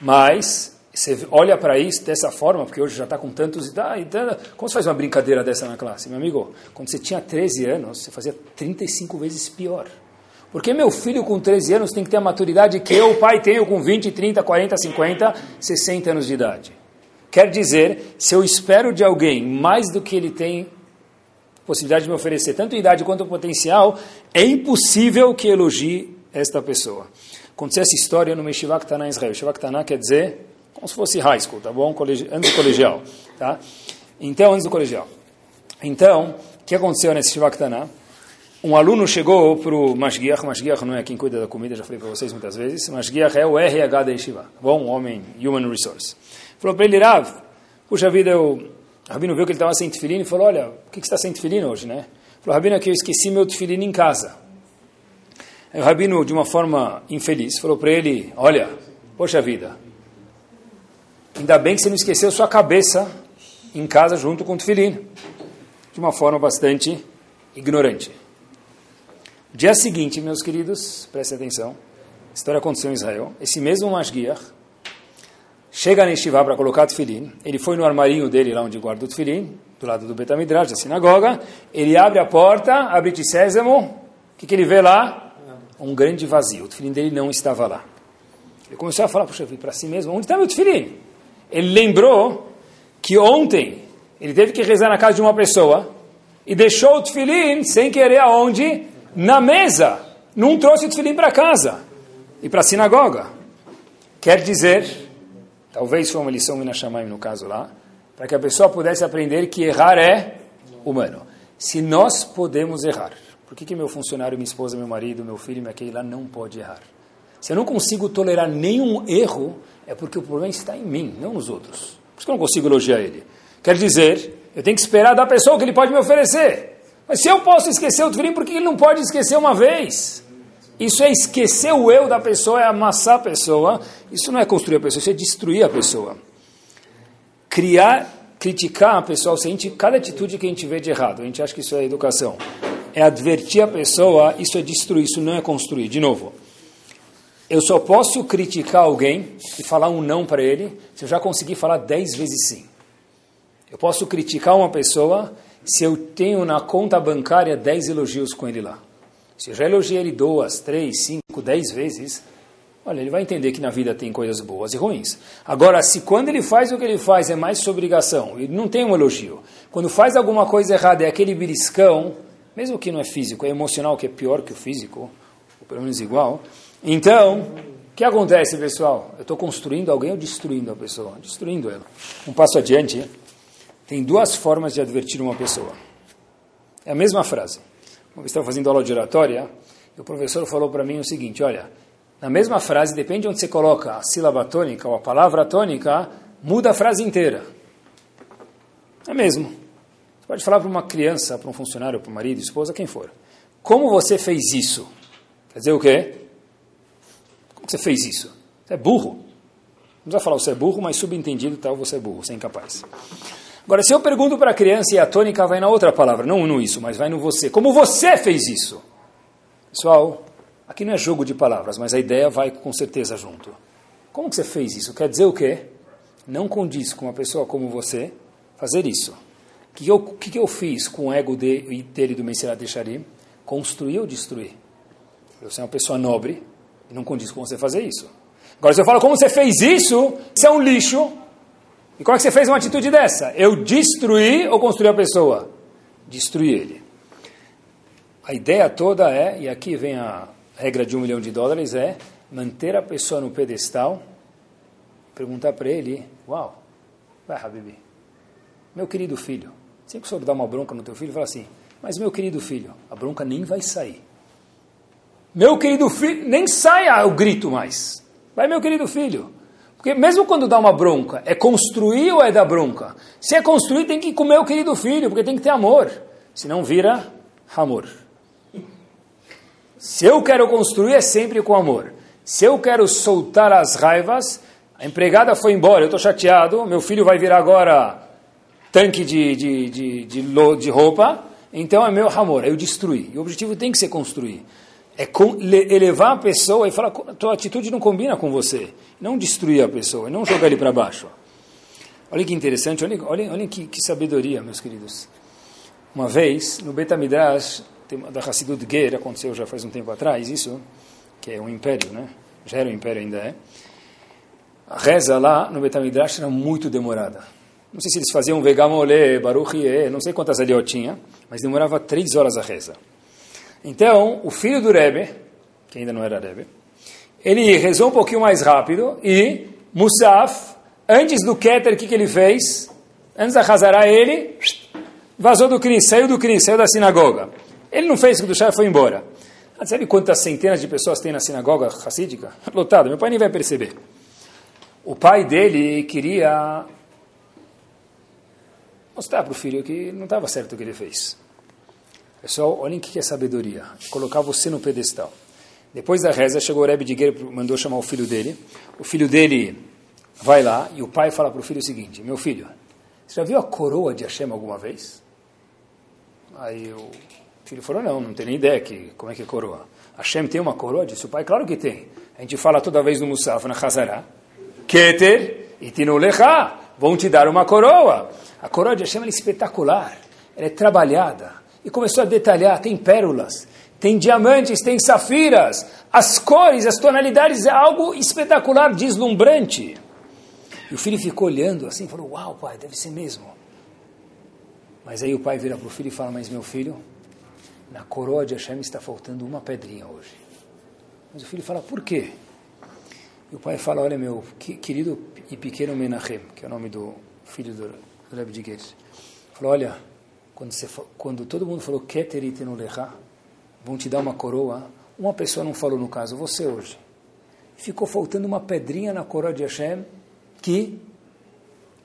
Mas, você olha para isso dessa forma, porque hoje já está com tantos idade, como você faz uma brincadeira dessa na classe? Meu amigo, quando você tinha 13 anos, você fazia 35 vezes pior. Porque meu filho com 13 anos tem que ter a maturidade que eu, pai, tenho com 20, 30, 40, 50, 60 anos de idade. Quer dizer, se eu espero de alguém mais do que ele tem possibilidade de me oferecer, tanto idade quanto potencial, é impossível que elogie esta pessoa. Aconteceu essa história no Meshiva Ktaná em Israel. Meshiva Ktaná quer dizer como se fosse high school, tá bom? Antes do colegial, tá? Então, antes do colegial. Então, o que aconteceu nesse Shiva Ktaná? Um aluno chegou para o Mashgiach, Mashgiach não é quem cuida da comida, já falei para vocês muitas vezes, Mashgiach é o RH da Yeshiva, tá bom? Homem, human resource. Falou para ele, Rav, puxa vida, eu... O Rabino viu que ele estava sem tefilin e falou, olha, por que, que você está sem tefilin hoje, né? Falou, Rabino, é que eu esqueci meu tefilin em casa. Aí o Rabino, de uma forma infeliz, falou para ele, olha, poxa vida, ainda bem que você não esqueceu sua cabeça em casa junto com o tefilin. De uma forma bastante ignorante. Dia seguinte, meus queridos, prestem atenção, a história aconteceu em Israel. Esse mesmo Mashgiach, chega na Yeshiva para colocar o tefilim, ele foi no armarinho dele, lá onde guarda o tefilim, do lado do Betamidrash, da sinagoga, ele abre a porta, abre de sésamo, o que, que ele vê lá? Um grande vazio, o tefilim dele não estava lá. Ele começou a falar, puxa, para si mesmo, onde está meu tefilim? Ele lembrou que ontem ele teve que rezar na casa de uma pessoa e deixou o tefilim sem querer aonde? Na mesa. Não trouxe o tefilim para casa e para a sinagoga. Quer dizer Talvez foi uma lição Minashamayim no caso lá, para que a pessoa pudesse aprender que errar é humano. Se nós podemos errar, por que, que meu funcionário, minha esposa, meu marido, meu filho, minha lá não pode errar? Se eu não consigo tolerar nenhum erro, é porque o problema está em mim, não nos outros. Por isso que eu não consigo elogiar ele. Quer dizer, eu tenho que esperar da pessoa que ele pode me oferecer. Mas se eu posso esquecer o tefilim, por que ele não pode esquecer uma vez? Isso é esquecer o eu da pessoa, é amassar a pessoa. Isso não é construir a pessoa, isso é destruir a pessoa. Criar, criticar a pessoa, a gente, cada atitude que a gente vê de errado, a gente acha que isso é educação, é advertir a pessoa, isso é destruir, isso não é construir. De novo, eu só posso criticar alguém e falar um não para ele se eu já conseguir falar dez vezes sim. Eu posso criticar uma pessoa se eu tenho na conta bancária 10 elogios com ele lá. Se eu já elogiei ele duas, três, cinco, dez vezes, olha, ele vai entender que na vida tem coisas boas e ruins. Agora, se quando ele faz o que ele faz é mais sua obrigação, ele não tem um elogio, quando faz alguma coisa errada é aquele beliscão, mesmo que não é físico, é emocional, que é pior que o físico, ou pelo menos igual, então, o que acontece, pessoal? Eu estou construindo alguém ou destruindo a pessoa? Destruindo ela. Um passo adiante, tem duas formas de advertir uma pessoa. É a mesma frase. Uma vez estava fazendo aula de oratória, e o professor falou para mim o seguinte, olha, na mesma frase, depende de onde você coloca a sílaba tônica ou a palavra tônica, muda a frase inteira. É mesmo. Você pode falar para uma criança, para um funcionário, para um marido, esposa, quem for. Como você fez isso? Quer dizer o quê? Como você fez isso? Você é burro. Não precisa falar você é burro, mas subentendido tal, você é burro, você é incapaz. Agora, se eu pergunto para a criança e a tônica vai na outra palavra, não no isso, mas vai no você. Como você fez isso? Pessoal, aqui não é jogo de palavras, mas a ideia vai com certeza junto. Como que você fez isso? Quer dizer o quê? Não condiz com uma pessoa como você fazer isso. O que, eu, que, eu fiz com o ego de, dele do Messias Decharim? Construir ou destruir? Você é uma pessoa nobre e não condiz com você fazer isso. Agora, se eu falo como você fez isso, isso é um lixo, e como é que você fez uma atitude dessa? Eu destruí ou construí a pessoa? Destruí ele. A ideia toda é, e aqui vem a regra de um milhão de dólares, é manter a pessoa no pedestal, perguntar para ele, uau, vai Habibi, meu querido filho, sempre que o senhor dá uma bronca no teu filho, fala assim, mas meu querido filho, a bronca nem vai sair. Meu querido filho, nem sai o grito mais. Vai meu querido filho. Porque mesmo quando dá uma bronca, é construir ou é dar bronca? Se é construir, tem que comer o querido filho, porque tem que ter amor. Senão vira amor. Se eu quero construir, é sempre com amor. Se eu quero soltar as raivas, a empregada foi embora, eu estou chateado, meu filho vai virar agora tanque de, de, de, de, de roupa, então é meu amor, eu destruí. E o objetivo tem que ser construir é elevar a pessoa e falar, tua atitude não combina com você. Não destruir a pessoa, não jogar ele para baixo. Olha que interessante, olha, olha, olha que, que, sabedoria, meus queridos. Uma vez, no Betamidrash, da Hassidut Ger, aconteceu já faz um tempo atrás, isso, que é um império, né? Já era um império, ainda é. A reza lá no Betamidrash era muito demorada. Não sei se eles faziam Vegamolé, Baruch não sei quantas ali eu tinha, mas demorava três horas a reza. Então, o filho do Rebbe, que ainda não era Rebbe, ele rezou um pouquinho mais rápido e Musaf, antes do Keter, o que, que ele fez? Antes da Hazará, ele vazou do Cris, saiu do Cris, saiu da sinagoga. Ele não fez o que do chá foi embora. Ah, sabe quantas centenas de pessoas tem na sinagoga racídica? Lotado, meu pai nem vai perceber. O pai dele queria mostrar para o filho que não estava certo o que ele fez. Pessoal, olhem o que é sabedoria. Colocar você no pedestal. Depois da reza, chegou o Rebbe de Guerra, mandou chamar o filho dele. O filho dele vai lá e o pai fala para o filho o seguinte: Meu filho, você já viu a coroa de Hashem alguma vez? Aí o filho falou: Não, não tenho nem ideia que, como é que é coroa. Hashem tem uma coroa? Disse o pai: Claro que tem. A gente fala toda vez no Musaf, na Hazara: Keter e Tinulecha, vão te dar uma coroa. A coroa de Hashem é espetacular, ela é trabalhada e começou a detalhar: tem pérolas, tem diamantes, tem safiras, as cores, as tonalidades, é algo espetacular, deslumbrante. E o filho ficou olhando assim, falou: Uau, pai, deve ser mesmo. Mas aí o pai vira para o filho e fala: Mas meu filho, na coroa de Hashem está faltando uma pedrinha hoje. Mas o filho fala: Por quê? E o pai fala: Olha, meu querido e pequeno Menachem, que é o nome do filho do Rebbe de Guedes, falou: Olha quando, você, quando todo mundo falou Keterit no Lecha, vão te dar uma coroa, uma pessoa não falou no caso, você hoje. Ficou faltando uma pedrinha na coroa de Hashem que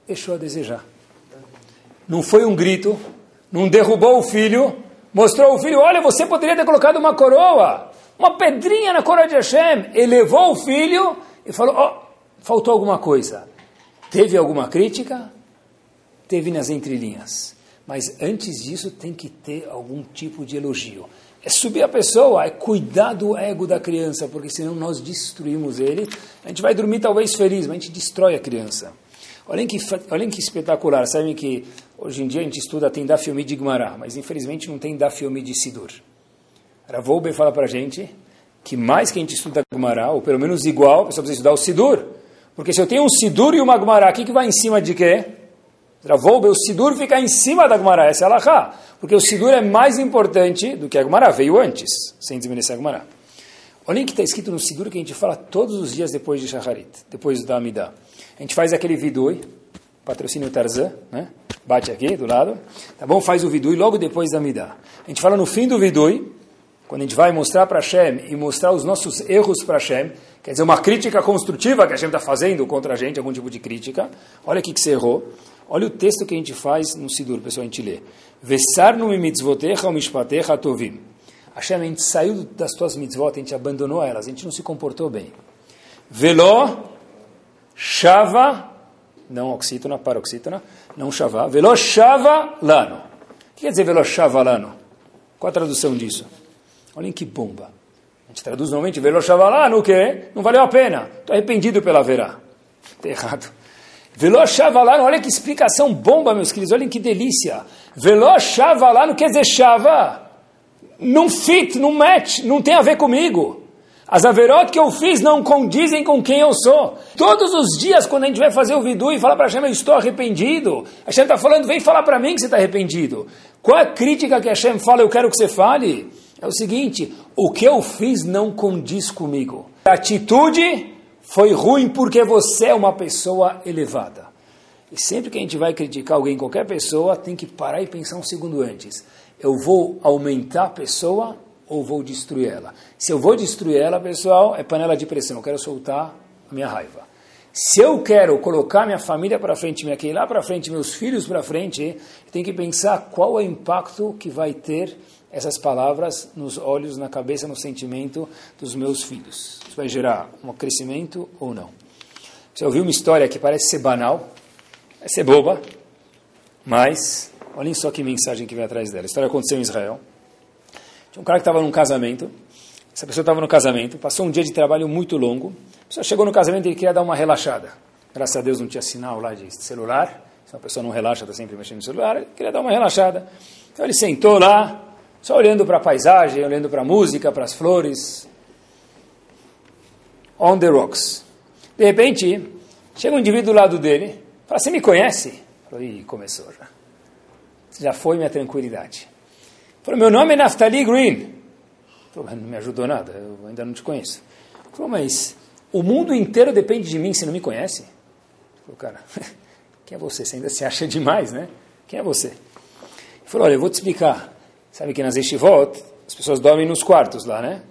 deixou a desejar. Não foi um grito, não derrubou o filho, mostrou o filho, olha, você poderia ter colocado uma coroa, uma pedrinha na coroa de Hashem. Elevou o filho e falou, oh, faltou alguma coisa. Teve alguma crítica? Teve nas entrelinhas. Mas antes disso tem que ter algum tipo de elogio. É subir a pessoa, é cuidar do ego da criança, porque senão nós destruímos ele. A gente vai dormir talvez feliz, mas a gente destrói a criança. Olhem que, olhem que espetacular, sabem que hoje em dia a gente estuda, tem da filme de Gmará, mas infelizmente não tem da filme de Sidur. Ravolbe fala para a gente que mais que a gente estuda Gmará, ou pelo menos igual, a pessoa precisa estudar o Sidur. Porque se eu tenho um Sidur e uma Gmará, o que, que vai em cima de quê? Ravolbe, o Sidur fica em cima da Gmará, essa é a Laha. Porque o Sidur é mais importante do que a Gmará, veio antes, sem desmerecer a Gmará. Olhem o que está escrito no Sidur que a gente fala todos os dias depois de Shacharit, depois da Amidah. A gente faz aquele vidui, patrocínio Tarzan, né? Bate aqui do lado, tá bom? Faz o vidui logo depois da Amidah. A gente fala no fim do vidui, quando a gente vai mostrar para Hashem e mostrar os nossos erros para Hashem, quer dizer, uma crítica construtiva que a Hashem está fazendo contra a gente, algum tipo de crítica. Olha aqui que você errou. Olha o texto que a gente faz no Sidur, pessoal, a gente lê. Vesarnu mitzvotecha o mishpatecha tovim. Hashem, a gente saiu das tuas mitzvot, a gente abandonou elas, a gente não se comportou bem. Veló Shava, não oxítona, paroxítona, não Shava, Velo Shava Lano. O que quer dizer Velo Shava Lano? Qual a tradução disso? Olhem que bomba. A gente traduz normalmente Velo Shava Lano, o quê? Não valeu a pena. Estou arrependido pela verá. Está errado. Shava Lano, olha que explicação bomba, meus queridos. Olhem que delícia. Velo Shava Lano quer dizer Shava. Não fit, não match, não tem a ver comigo. As averot que eu fiz não condizem com quem eu sou. Todos os dias, quando a gente vai fazer o vidu e falar para Hashem, eu estou arrependido, Hashem está falando, vem falar para mim que você está arrependido. Qual é a crítica que Hashem fala, eu quero que você fale? É o seguinte, o que eu fiz não condiz comigo. A atitude foi ruim porque você é uma pessoa elevada. E sempre que a gente vai criticar alguém, qualquer pessoa, tem que parar e pensar um segundo antes. Eu vou aumentar a pessoa ou vou destruir ela? Se eu vou destruir ela, pessoal, é panela de pressão, eu quero soltar a minha raiva. Se eu quero colocar minha família para frente, minha lá para frente, meus filhos para frente, tenho que pensar qual é o impacto que vai ter essas palavras nos olhos, na cabeça, no sentimento dos meus filhos. Isso vai gerar um crescimento ou não? Você ouviu uma história que parece ser banal, vai ser boba, mas olhem só que mensagem que vem atrás dela. A história aconteceu em Israel. Tinha um cara que estava num casamento, essa pessoa estava no casamento, passou um dia de trabalho muito longo, a pessoa chegou no casamento e ele queria dar uma relaxada. Graças a Deus não tinha sinal lá de celular, se uma pessoa não relaxa, está sempre mexendo no celular, ele queria dar uma relaxada. Então ele sentou lá, só olhando para a paisagem, olhando para a música, para as flores. On the rocks. De repente, chega um indivíduo do lado dele, fala, você me conhece? Falou, ih, começou já. Já foi minha tranquilidade. Falou, meu nome é Naftali Green. Falou, não me ajudou nada, eu ainda não te conheço. Falou, mas o mundo inteiro depende de mim, você não me conhece? Falou, cara, quem é você? Você ainda se acha demais, né? Quem é você? Ele falou, olha, eu vou te explicar. Sabe que nas Yeshivot, as pessoas dormem nos quartos lá, né?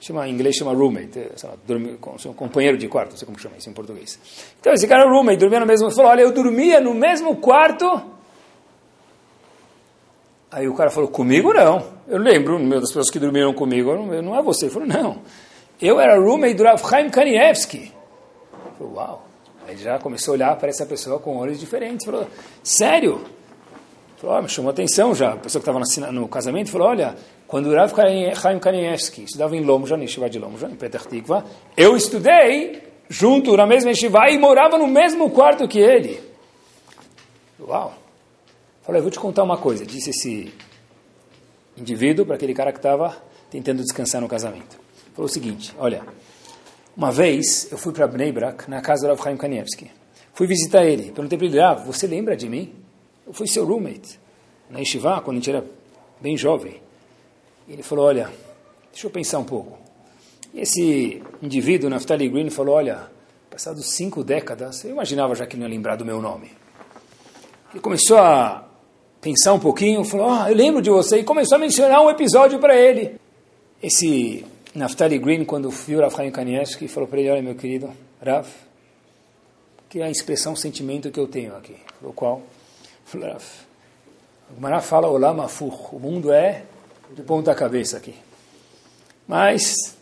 Chama, em inglês chama roommate, lá, dorme, companheiro de quarto, não sei como chama isso em português. Então esse cara, roommate, dormia no mesmo... Falou, olha, eu dormia no mesmo quarto Aí o cara falou, comigo não. Eu lembro, uma das pessoas que dormiram comigo, não, não é você. Ele falou, não. Eu era roommate do Rav Chaim Kanievski. Falou, uau. Aí já começou a olhar para essa pessoa com olhos diferentes. Falou, sério? Falou, oh, me chamou atenção já. A pessoa que estava no, casamento falou, olha, quando o Rav Chaim Kanievski estudava em Lomja, na Yeshiva de Lomja, em Petah Tikva, eu estudei junto na mesma Yeshiva e morava no mesmo quarto que ele. Uau. Falou, eu vou te contar uma coisa, disse esse indivíduo para aquele cara que estava tentando descansar no casamento. Falou o seguinte, olha, uma vez eu fui para Bnei Brak, na casa do Rav Chaim Kanievski. Fui visitar ele, perguntei para ele, ah, você lembra de mim? Eu fui seu roommate na Yeshiva, quando a gente era bem jovem. E ele falou, olha, deixa eu pensar um pouco. E esse indivíduo, Naftali Green, falou, olha, passados cinco décadas, eu imaginava já que ele não ia lembrar do meu nome. Ele começou a pensar um pouquinho, falou, ah, eu lembro de você, e começou a mencionar um episódio para ele. Esse Naftali Green, quando viu Rav Chaim Kanievski, falou para ele, olha meu querido, Rav, que é a expressão, sentimento que eu tenho aqui. Falou, qual? Falou, Rav, o Mará fala, Olam Afur, o mundo é de ponta cabeça aqui. Mas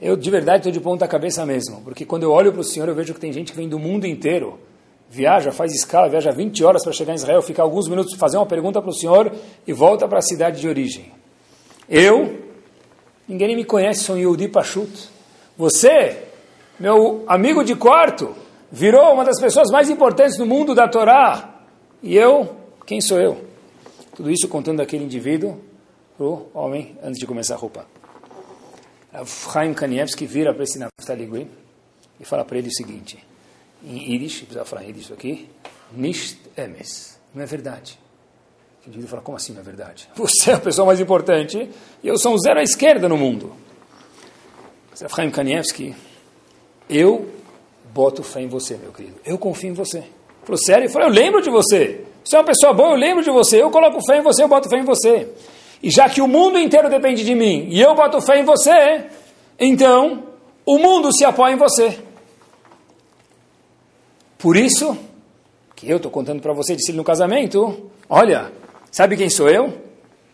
eu de verdade estou de ponta cabeça mesmo, porque quando eu olho para o Senhor, eu vejo que tem gente que vem do mundo inteiro viaja, faz escala, viaja 20 horas para chegar em Israel, fica alguns minutos fazer uma pergunta para o senhor e volta para a cidade de origem. Eu, ninguém me conhece, sou Yehudi Pashut. Você, meu amigo de quarto, virou uma das pessoas mais importantes do mundo da Torá. E eu, quem sou eu? Tudo isso contando aquele indivíduo para o homem antes de começar a roupa. Chaim Kanievski vira para esse Naftali Green e fala para ele o seguinte, em Yiddish, precisa falar em Yiddish aqui, Nicht emes, não é verdade. O indivíduo fala, como assim não é verdade? Você é a pessoa mais importante e eu sou um zero à esquerda no mundo. Chaim Kanievski, eu boto fé em você, meu querido. Eu confio em você. Falou, sério? Ele falou, eu lembro de você. Você é uma pessoa boa, eu lembro de você. Eu coloco fé em você, eu boto fé em você. E já que o mundo inteiro depende de mim e eu boto fé em você, então o mundo se apoia em você. Por isso, que eu estou contando para você, disse ele no casamento, olha, sabe quem sou eu?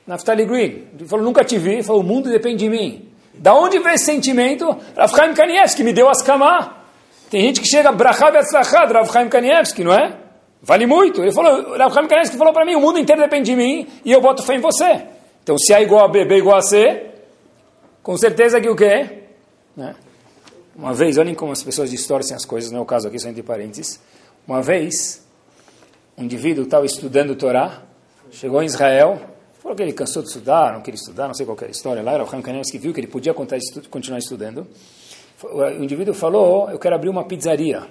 Naftali Green. Ele falou, nunca te vi. Ele falou, o mundo depende de mim. Da onde vem esse sentimento? Chaim Kanievski me deu as kamá. Tem gente que chega, Brachav Yatzlachad, Rav Chaim Kanievski, não é? Vale muito. Ele falou, Rav Chaim Kanievski falou para mim, o mundo inteiro depende de mim e eu boto fé em você. Então, se A igual a B, B igual a C, com certeza que o quê? Né? Uma vez, olhem como as pessoas distorcem as coisas, não é o caso aqui, só entre parênteses. Uma vez, um indivíduo estava estudando Torá, chegou em Israel, falou que ele cansou de estudar, não queria estudar, não sei qual era a história lá, era o Chaim que viu que ele podia continuar estudando. O indivíduo falou, eu quero abrir uma pizzaria,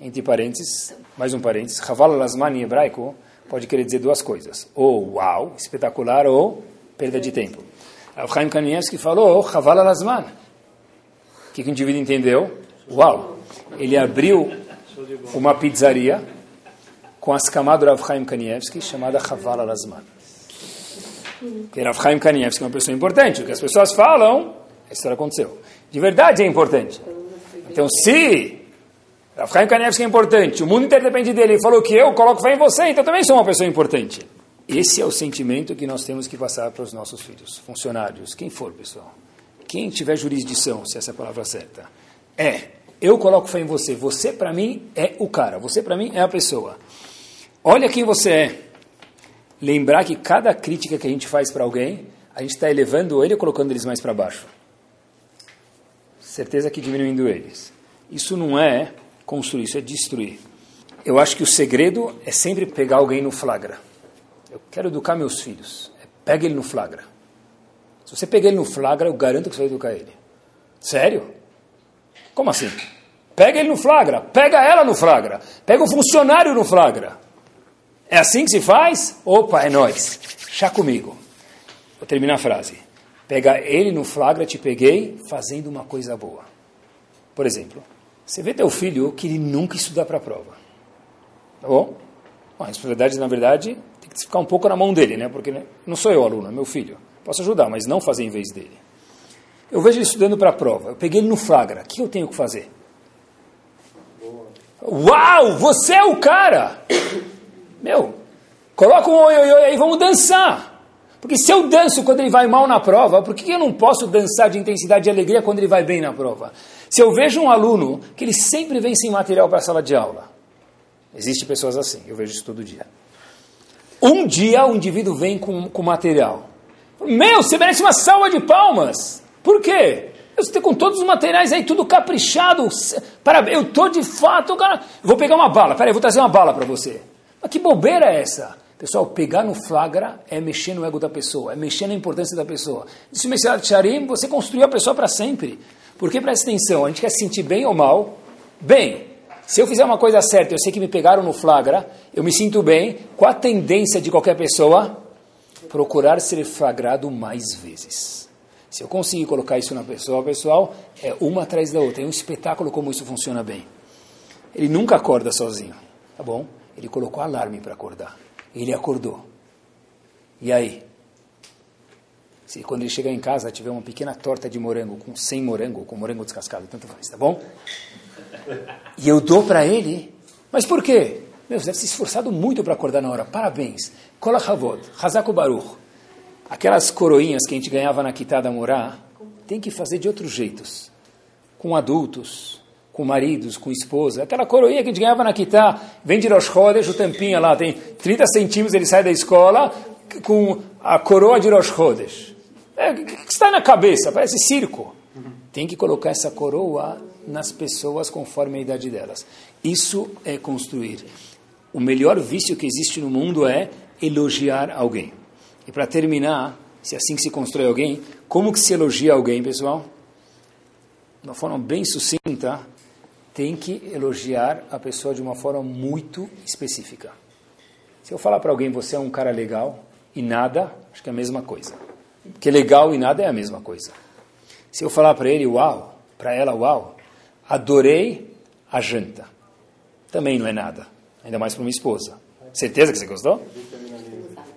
entre parênteses, mais um parênteses, Havala Lasman em hebraico, pode querer dizer duas coisas. Ou uau, espetacular, ou perda de tempo. Chaim Kanievski falou, Chavala Lasman. O que, que o indivíduo entendeu? Uau! Ele abriu uma pizzaria com as camadas do Rav Chaim Kanievski, chamada Chavala Lasman. Que Rav Chaim Kanievski é uma pessoa importante. O que as pessoas falam, a história aconteceu. De verdade é importante. Então, se Chaim Kanievski é importante, o mundo inteiro depende dele, ele falou que eu coloco fé em você, então também sou uma pessoa importante. Esse é o sentimento que nós temos que passar para os nossos filhos, funcionários, quem for, pessoal. Quem tiver jurisdição, se essa é a palavra certa. É, eu coloco fé em você, você para mim é o cara, você para mim é a pessoa. Olha quem você é. Lembrar que cada crítica que a gente faz para alguém, a gente está elevando ele ou colocando eles mais para baixo. Certeza que diminuindo eles. Isso não é construir, isso é destruir. Eu acho que o segredo é sempre pegar alguém no flagra. Eu quero educar meus filhos. É, pega ele no flagra. Se você pegar ele no flagra, eu garanto que você vai educar ele. Sério? Como assim? Pega ele no flagra, pega ela no flagra, pega o funcionário no flagra. É assim que se faz? Opa, é nós. Chá comigo. Vou terminar a frase. Pega ele no flagra, te peguei fazendo uma coisa boa. Por exemplo, você vê teu filho que ele nunca estuda para a prova. Tá bom? A responsabilidade, na verdade, tem que ficar um pouco na mão dele, né? Porque né, não sou eu aluno, é meu filho. Posso ajudar, mas não fazer em vez dele. Eu vejo ele estudando para a prova. Eu peguei ele no flagra. O que eu tenho que fazer? Uau, você é o cara! Meu, coloca um oi, oi, oi aí, vamos dançar. Porque se eu danço quando ele vai mal na prova, por que eu não posso dançar de intensidade e alegria quando ele vai bem na prova? Se eu vejo um aluno que ele sempre vem sem material para a sala de aula, existem pessoas assim, eu vejo isso todo dia. Um dia o indivíduo vem com, com material. Meu, você merece uma salva de palmas. Por quê? Eu estou com todos os materiais aí, tudo caprichado. Para, eu estou de fato, cara. Vou pegar uma bala. Peraí, vou trazer uma bala para você. Mas que bobeira é essa? Pessoal, pegar no flagra é mexer no ego da pessoa, é mexer na importância da pessoa. Disse o Messias Charim, você construiu a pessoa para sempre. Porque, presta atenção, a gente quer se sentir bem ou mal? Bem, se eu fizer uma coisa certa, eu sei que me pegaram no flagra, eu me sinto bem, qual a tendência de qualquer pessoa? Procurar ser flagrado mais vezes. Se eu conseguir colocar isso na pessoa, pessoal, é uma atrás da outra. É um espetáculo como isso funciona bem. Ele nunca acorda sozinho, tá bom? Ele colocou alarme para acordar. Ele acordou. E aí? Se quando ele chegar em casa tiver uma pequena torta de morango com sem morango, com morango descascado, tanto faz, tá bom? E eu dou para ele, mas por quê? Meu, você deve se esforçado muito para acordar na hora. Parabéns. Kola Havod, Hazako Baruch. Aquelas coroinhas que a gente ganhava na quitada morar, tem que fazer de outros jeitos. Com adultos, com maridos, com esposa. Aquela coroinha que a gente ganhava na quitá, vem de Rosh Chodesh, o tampinha lá, tem 30 centímetros, ele sai da escola com a coroa de Rosh Chodesh. É, o que está na cabeça? Parece circo. tem que colocar essa coroa nas pessoas conforme a idade delas. Isso é construir. O melhor vício que existe no mundo é elogiar alguém. E para terminar, se assim que se constrói alguém, como que se elogia alguém, pessoal? De uma forma bem sucinta, tem que elogiar a pessoa de uma forma muito específica. Se eu falar para alguém, você é um cara legal e nada, acho que é a mesma coisa. Porque legal e nada é a mesma coisa. Se eu falar para ele, uau, para ela, uau, adorei a janta, também não é nada. Ainda mais para uma esposa. Certeza que você gostou?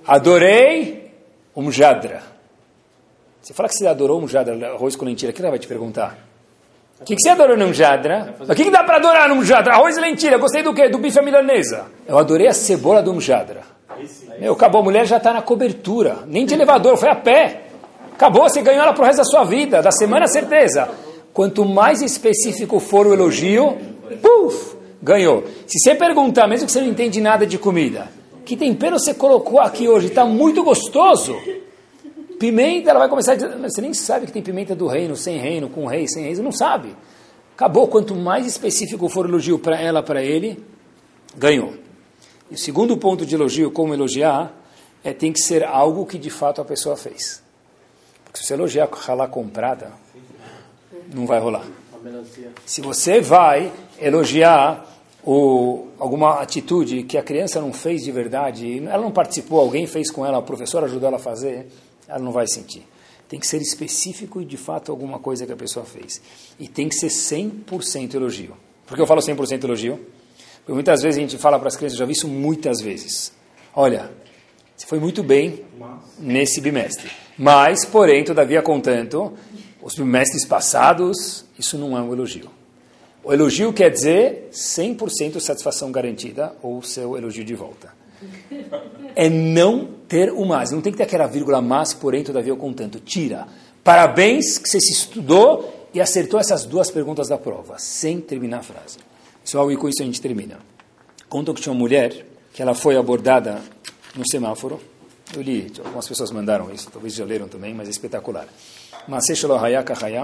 Adorei um jadra. Você fala que você adorou um jadra, arroz com lentilha, o que ela vai te perguntar? O que, que você adorou num jadra? O que, que dá para adorar num jadra? Arroz e lentilha. Gostei do quê? Do bife à milanesa. Eu adorei a cebola do jadra. Meu, acabou. A mulher já está na cobertura. Nem de elevador, foi a pé. Acabou, você ganhou ela pro resto da sua vida. Da semana, certeza. Quanto mais específico for o elogio, puf, ganhou. Se você perguntar, mesmo que você não entende nada de comida, que tempero você colocou aqui hoje? Está muito gostoso. Pimenta, ela vai começar a dizer, você nem sabe que tem pimenta do reino, sem reino, com rei, sem rei, você não sabe. Acabou, quanto mais específico for o elogio para ela, para ele, ganhou. E o segundo ponto de elogio, como elogiar, é tem que ser algo que de fato a pessoa fez. Porque se você elogiar ralá comprada, não vai rolar. Se você vai elogiar ou alguma atitude que a criança não fez de verdade, ela não participou, alguém fez com ela, o professor ajudou ela a fazer, ela não vai sentir. Tem que ser específico e de fato alguma coisa que a pessoa fez. E tem que ser 100% elogio. Por que eu falo 100% elogio? Porque muitas vezes a gente fala para as crianças, eu já vi isso muitas vezes. Olha, você foi muito bem nesse bimestre. Mas, porém, todavia, contanto, os bimestres passados, isso não é um elogio. O elogio quer dizer 100% satisfação garantida ou seu elogio de volta é não ter o mas. Não tem que ter aquela vírgula mas, porém, todavia, contanto. Tira. Parabéns que você se estudou e acertou essas duas perguntas da prova, sem terminar a frase. Pessoal, e com isso a gente termina. Contam que tinha uma mulher que ela foi abordada no semáforo. Eu li, algumas pessoas mandaram isso, talvez já leram também, mas é espetacular. Mas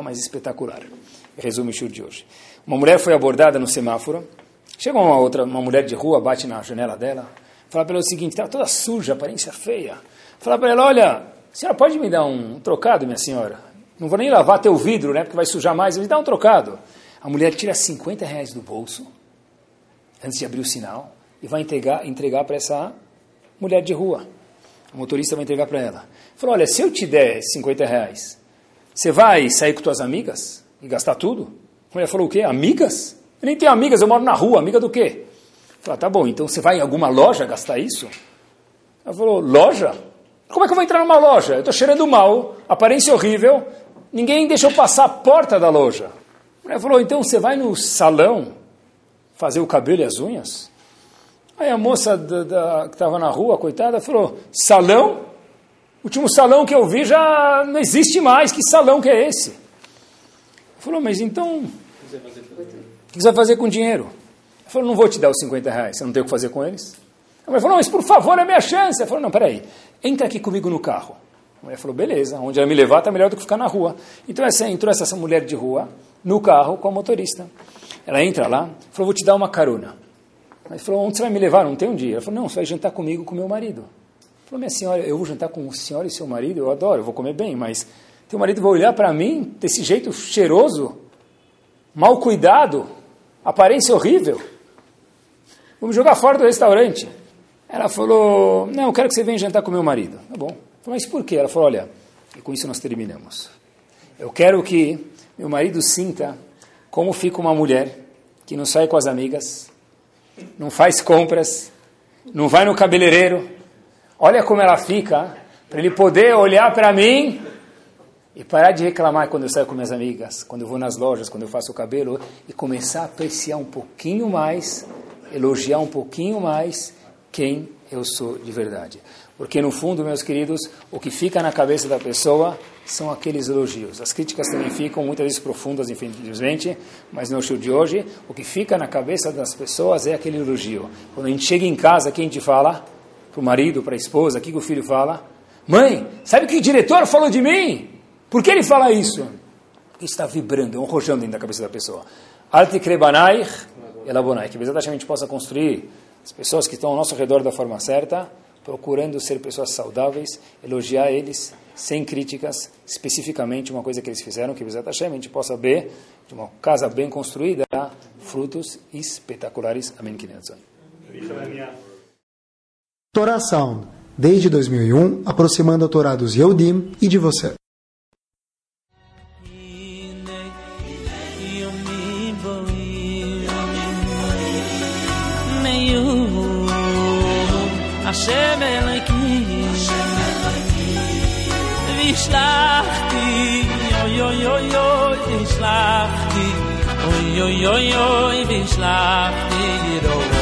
mas espetacular. Resume o show de hoje. Uma mulher foi abordada no semáforo. Chega uma outra, uma mulher de rua, bate na janela dela. Fala para ela o seguinte, está toda suja, aparência feia. Fala para ela, olha, senhora pode me dar um trocado, minha senhora? Não vou nem lavar teu vidro, né, porque vai sujar mais, me dá um trocado. A mulher tira 50 reais do bolso, antes de abrir o sinal, e vai entregar, entregar para essa mulher de rua. O motorista vai entregar para ela. Falou, olha, se eu te der 50 reais, você vai sair com tuas amigas e gastar tudo? A mulher falou, o quê? Amigas? Eu nem tenho amigas, eu moro na rua, amiga do quê? Falei, tá bom, então você vai em alguma loja gastar isso? Ela falou, loja? Como é que eu vou entrar numa loja? Eu estou cheirando mal, aparência horrível, ninguém deixou passar a porta da loja. Ela falou, então você vai no salão fazer o cabelo e as unhas? Aí a moça da, da, que estava na rua, coitada, falou, salão? O último salão que eu vi já não existe mais, que salão que é esse? Falou, mas então, o que você vai fazer com dinheiro? Ele falou, não vou te dar os 50 reais, você não tem o que fazer com eles? A mulher falou, mas por favor, é minha chance. Ele falou, não, peraí, entra aqui comigo no carro. A mulher falou, beleza, onde ela me levar está melhor do que ficar na rua. Então essa, entrou essa mulher de rua no carro com a motorista. Ela entra lá, falou, vou te dar uma carona. Mas falou, onde você vai me levar? Não tem um dia. Ela falou, não, você vai jantar comigo com meu marido. Ele falou, minha senhora, eu vou jantar com o senhor e seu marido, eu adoro, eu vou comer bem, mas teu marido vai olhar para mim desse jeito cheiroso, mal cuidado, aparência horrível. Vamos jogar fora do restaurante. Ela falou, não, eu quero que você venha jantar com meu marido. Tá bom. Falei, mas por quê? Ela falou, olha, e com isso nós terminamos. Eu quero que meu marido sinta como fica uma mulher que não sai com as amigas, não faz compras, não vai no cabeleireiro. Olha como ela fica, para ele poder olhar para mim e parar de reclamar quando eu saio com minhas amigas, quando eu vou nas lojas, quando eu faço o cabelo, e começar a apreciar um pouquinho mais elogiar um pouquinho mais quem eu sou de verdade. Porque no fundo, meus queridos, o que fica na cabeça da pessoa são aqueles elogios. As críticas também ficam muitas vezes profundas, infelizmente, mas no show de hoje, o que fica na cabeça das pessoas é aquele elogio. Quando a gente chega em casa, quem te fala? Para o marido, para a esposa, o que o filho fala? Mãe, sabe o que o diretor falou de mim? Por que ele fala isso? O que está vibrando? É um rojão dentro da cabeça da pessoa. Alti krebanai elabonai. Que exatamente a gente possa construir as pessoas que estão ao nosso redor da forma certa, procurando ser pessoas saudáveis, elogiar eles sem críticas, especificamente uma coisa que eles fizeram, que Bezat a gente possa ver de uma casa bem construída, frutos espetaculares. Amém. Torá Sound, desde 2001, aproximando a Torá dos Yehudim e de você. השם shemel ikh אוי אוי אוי אוי shlach אוי oy oy oy oy ikh shlach di oy oy oy oy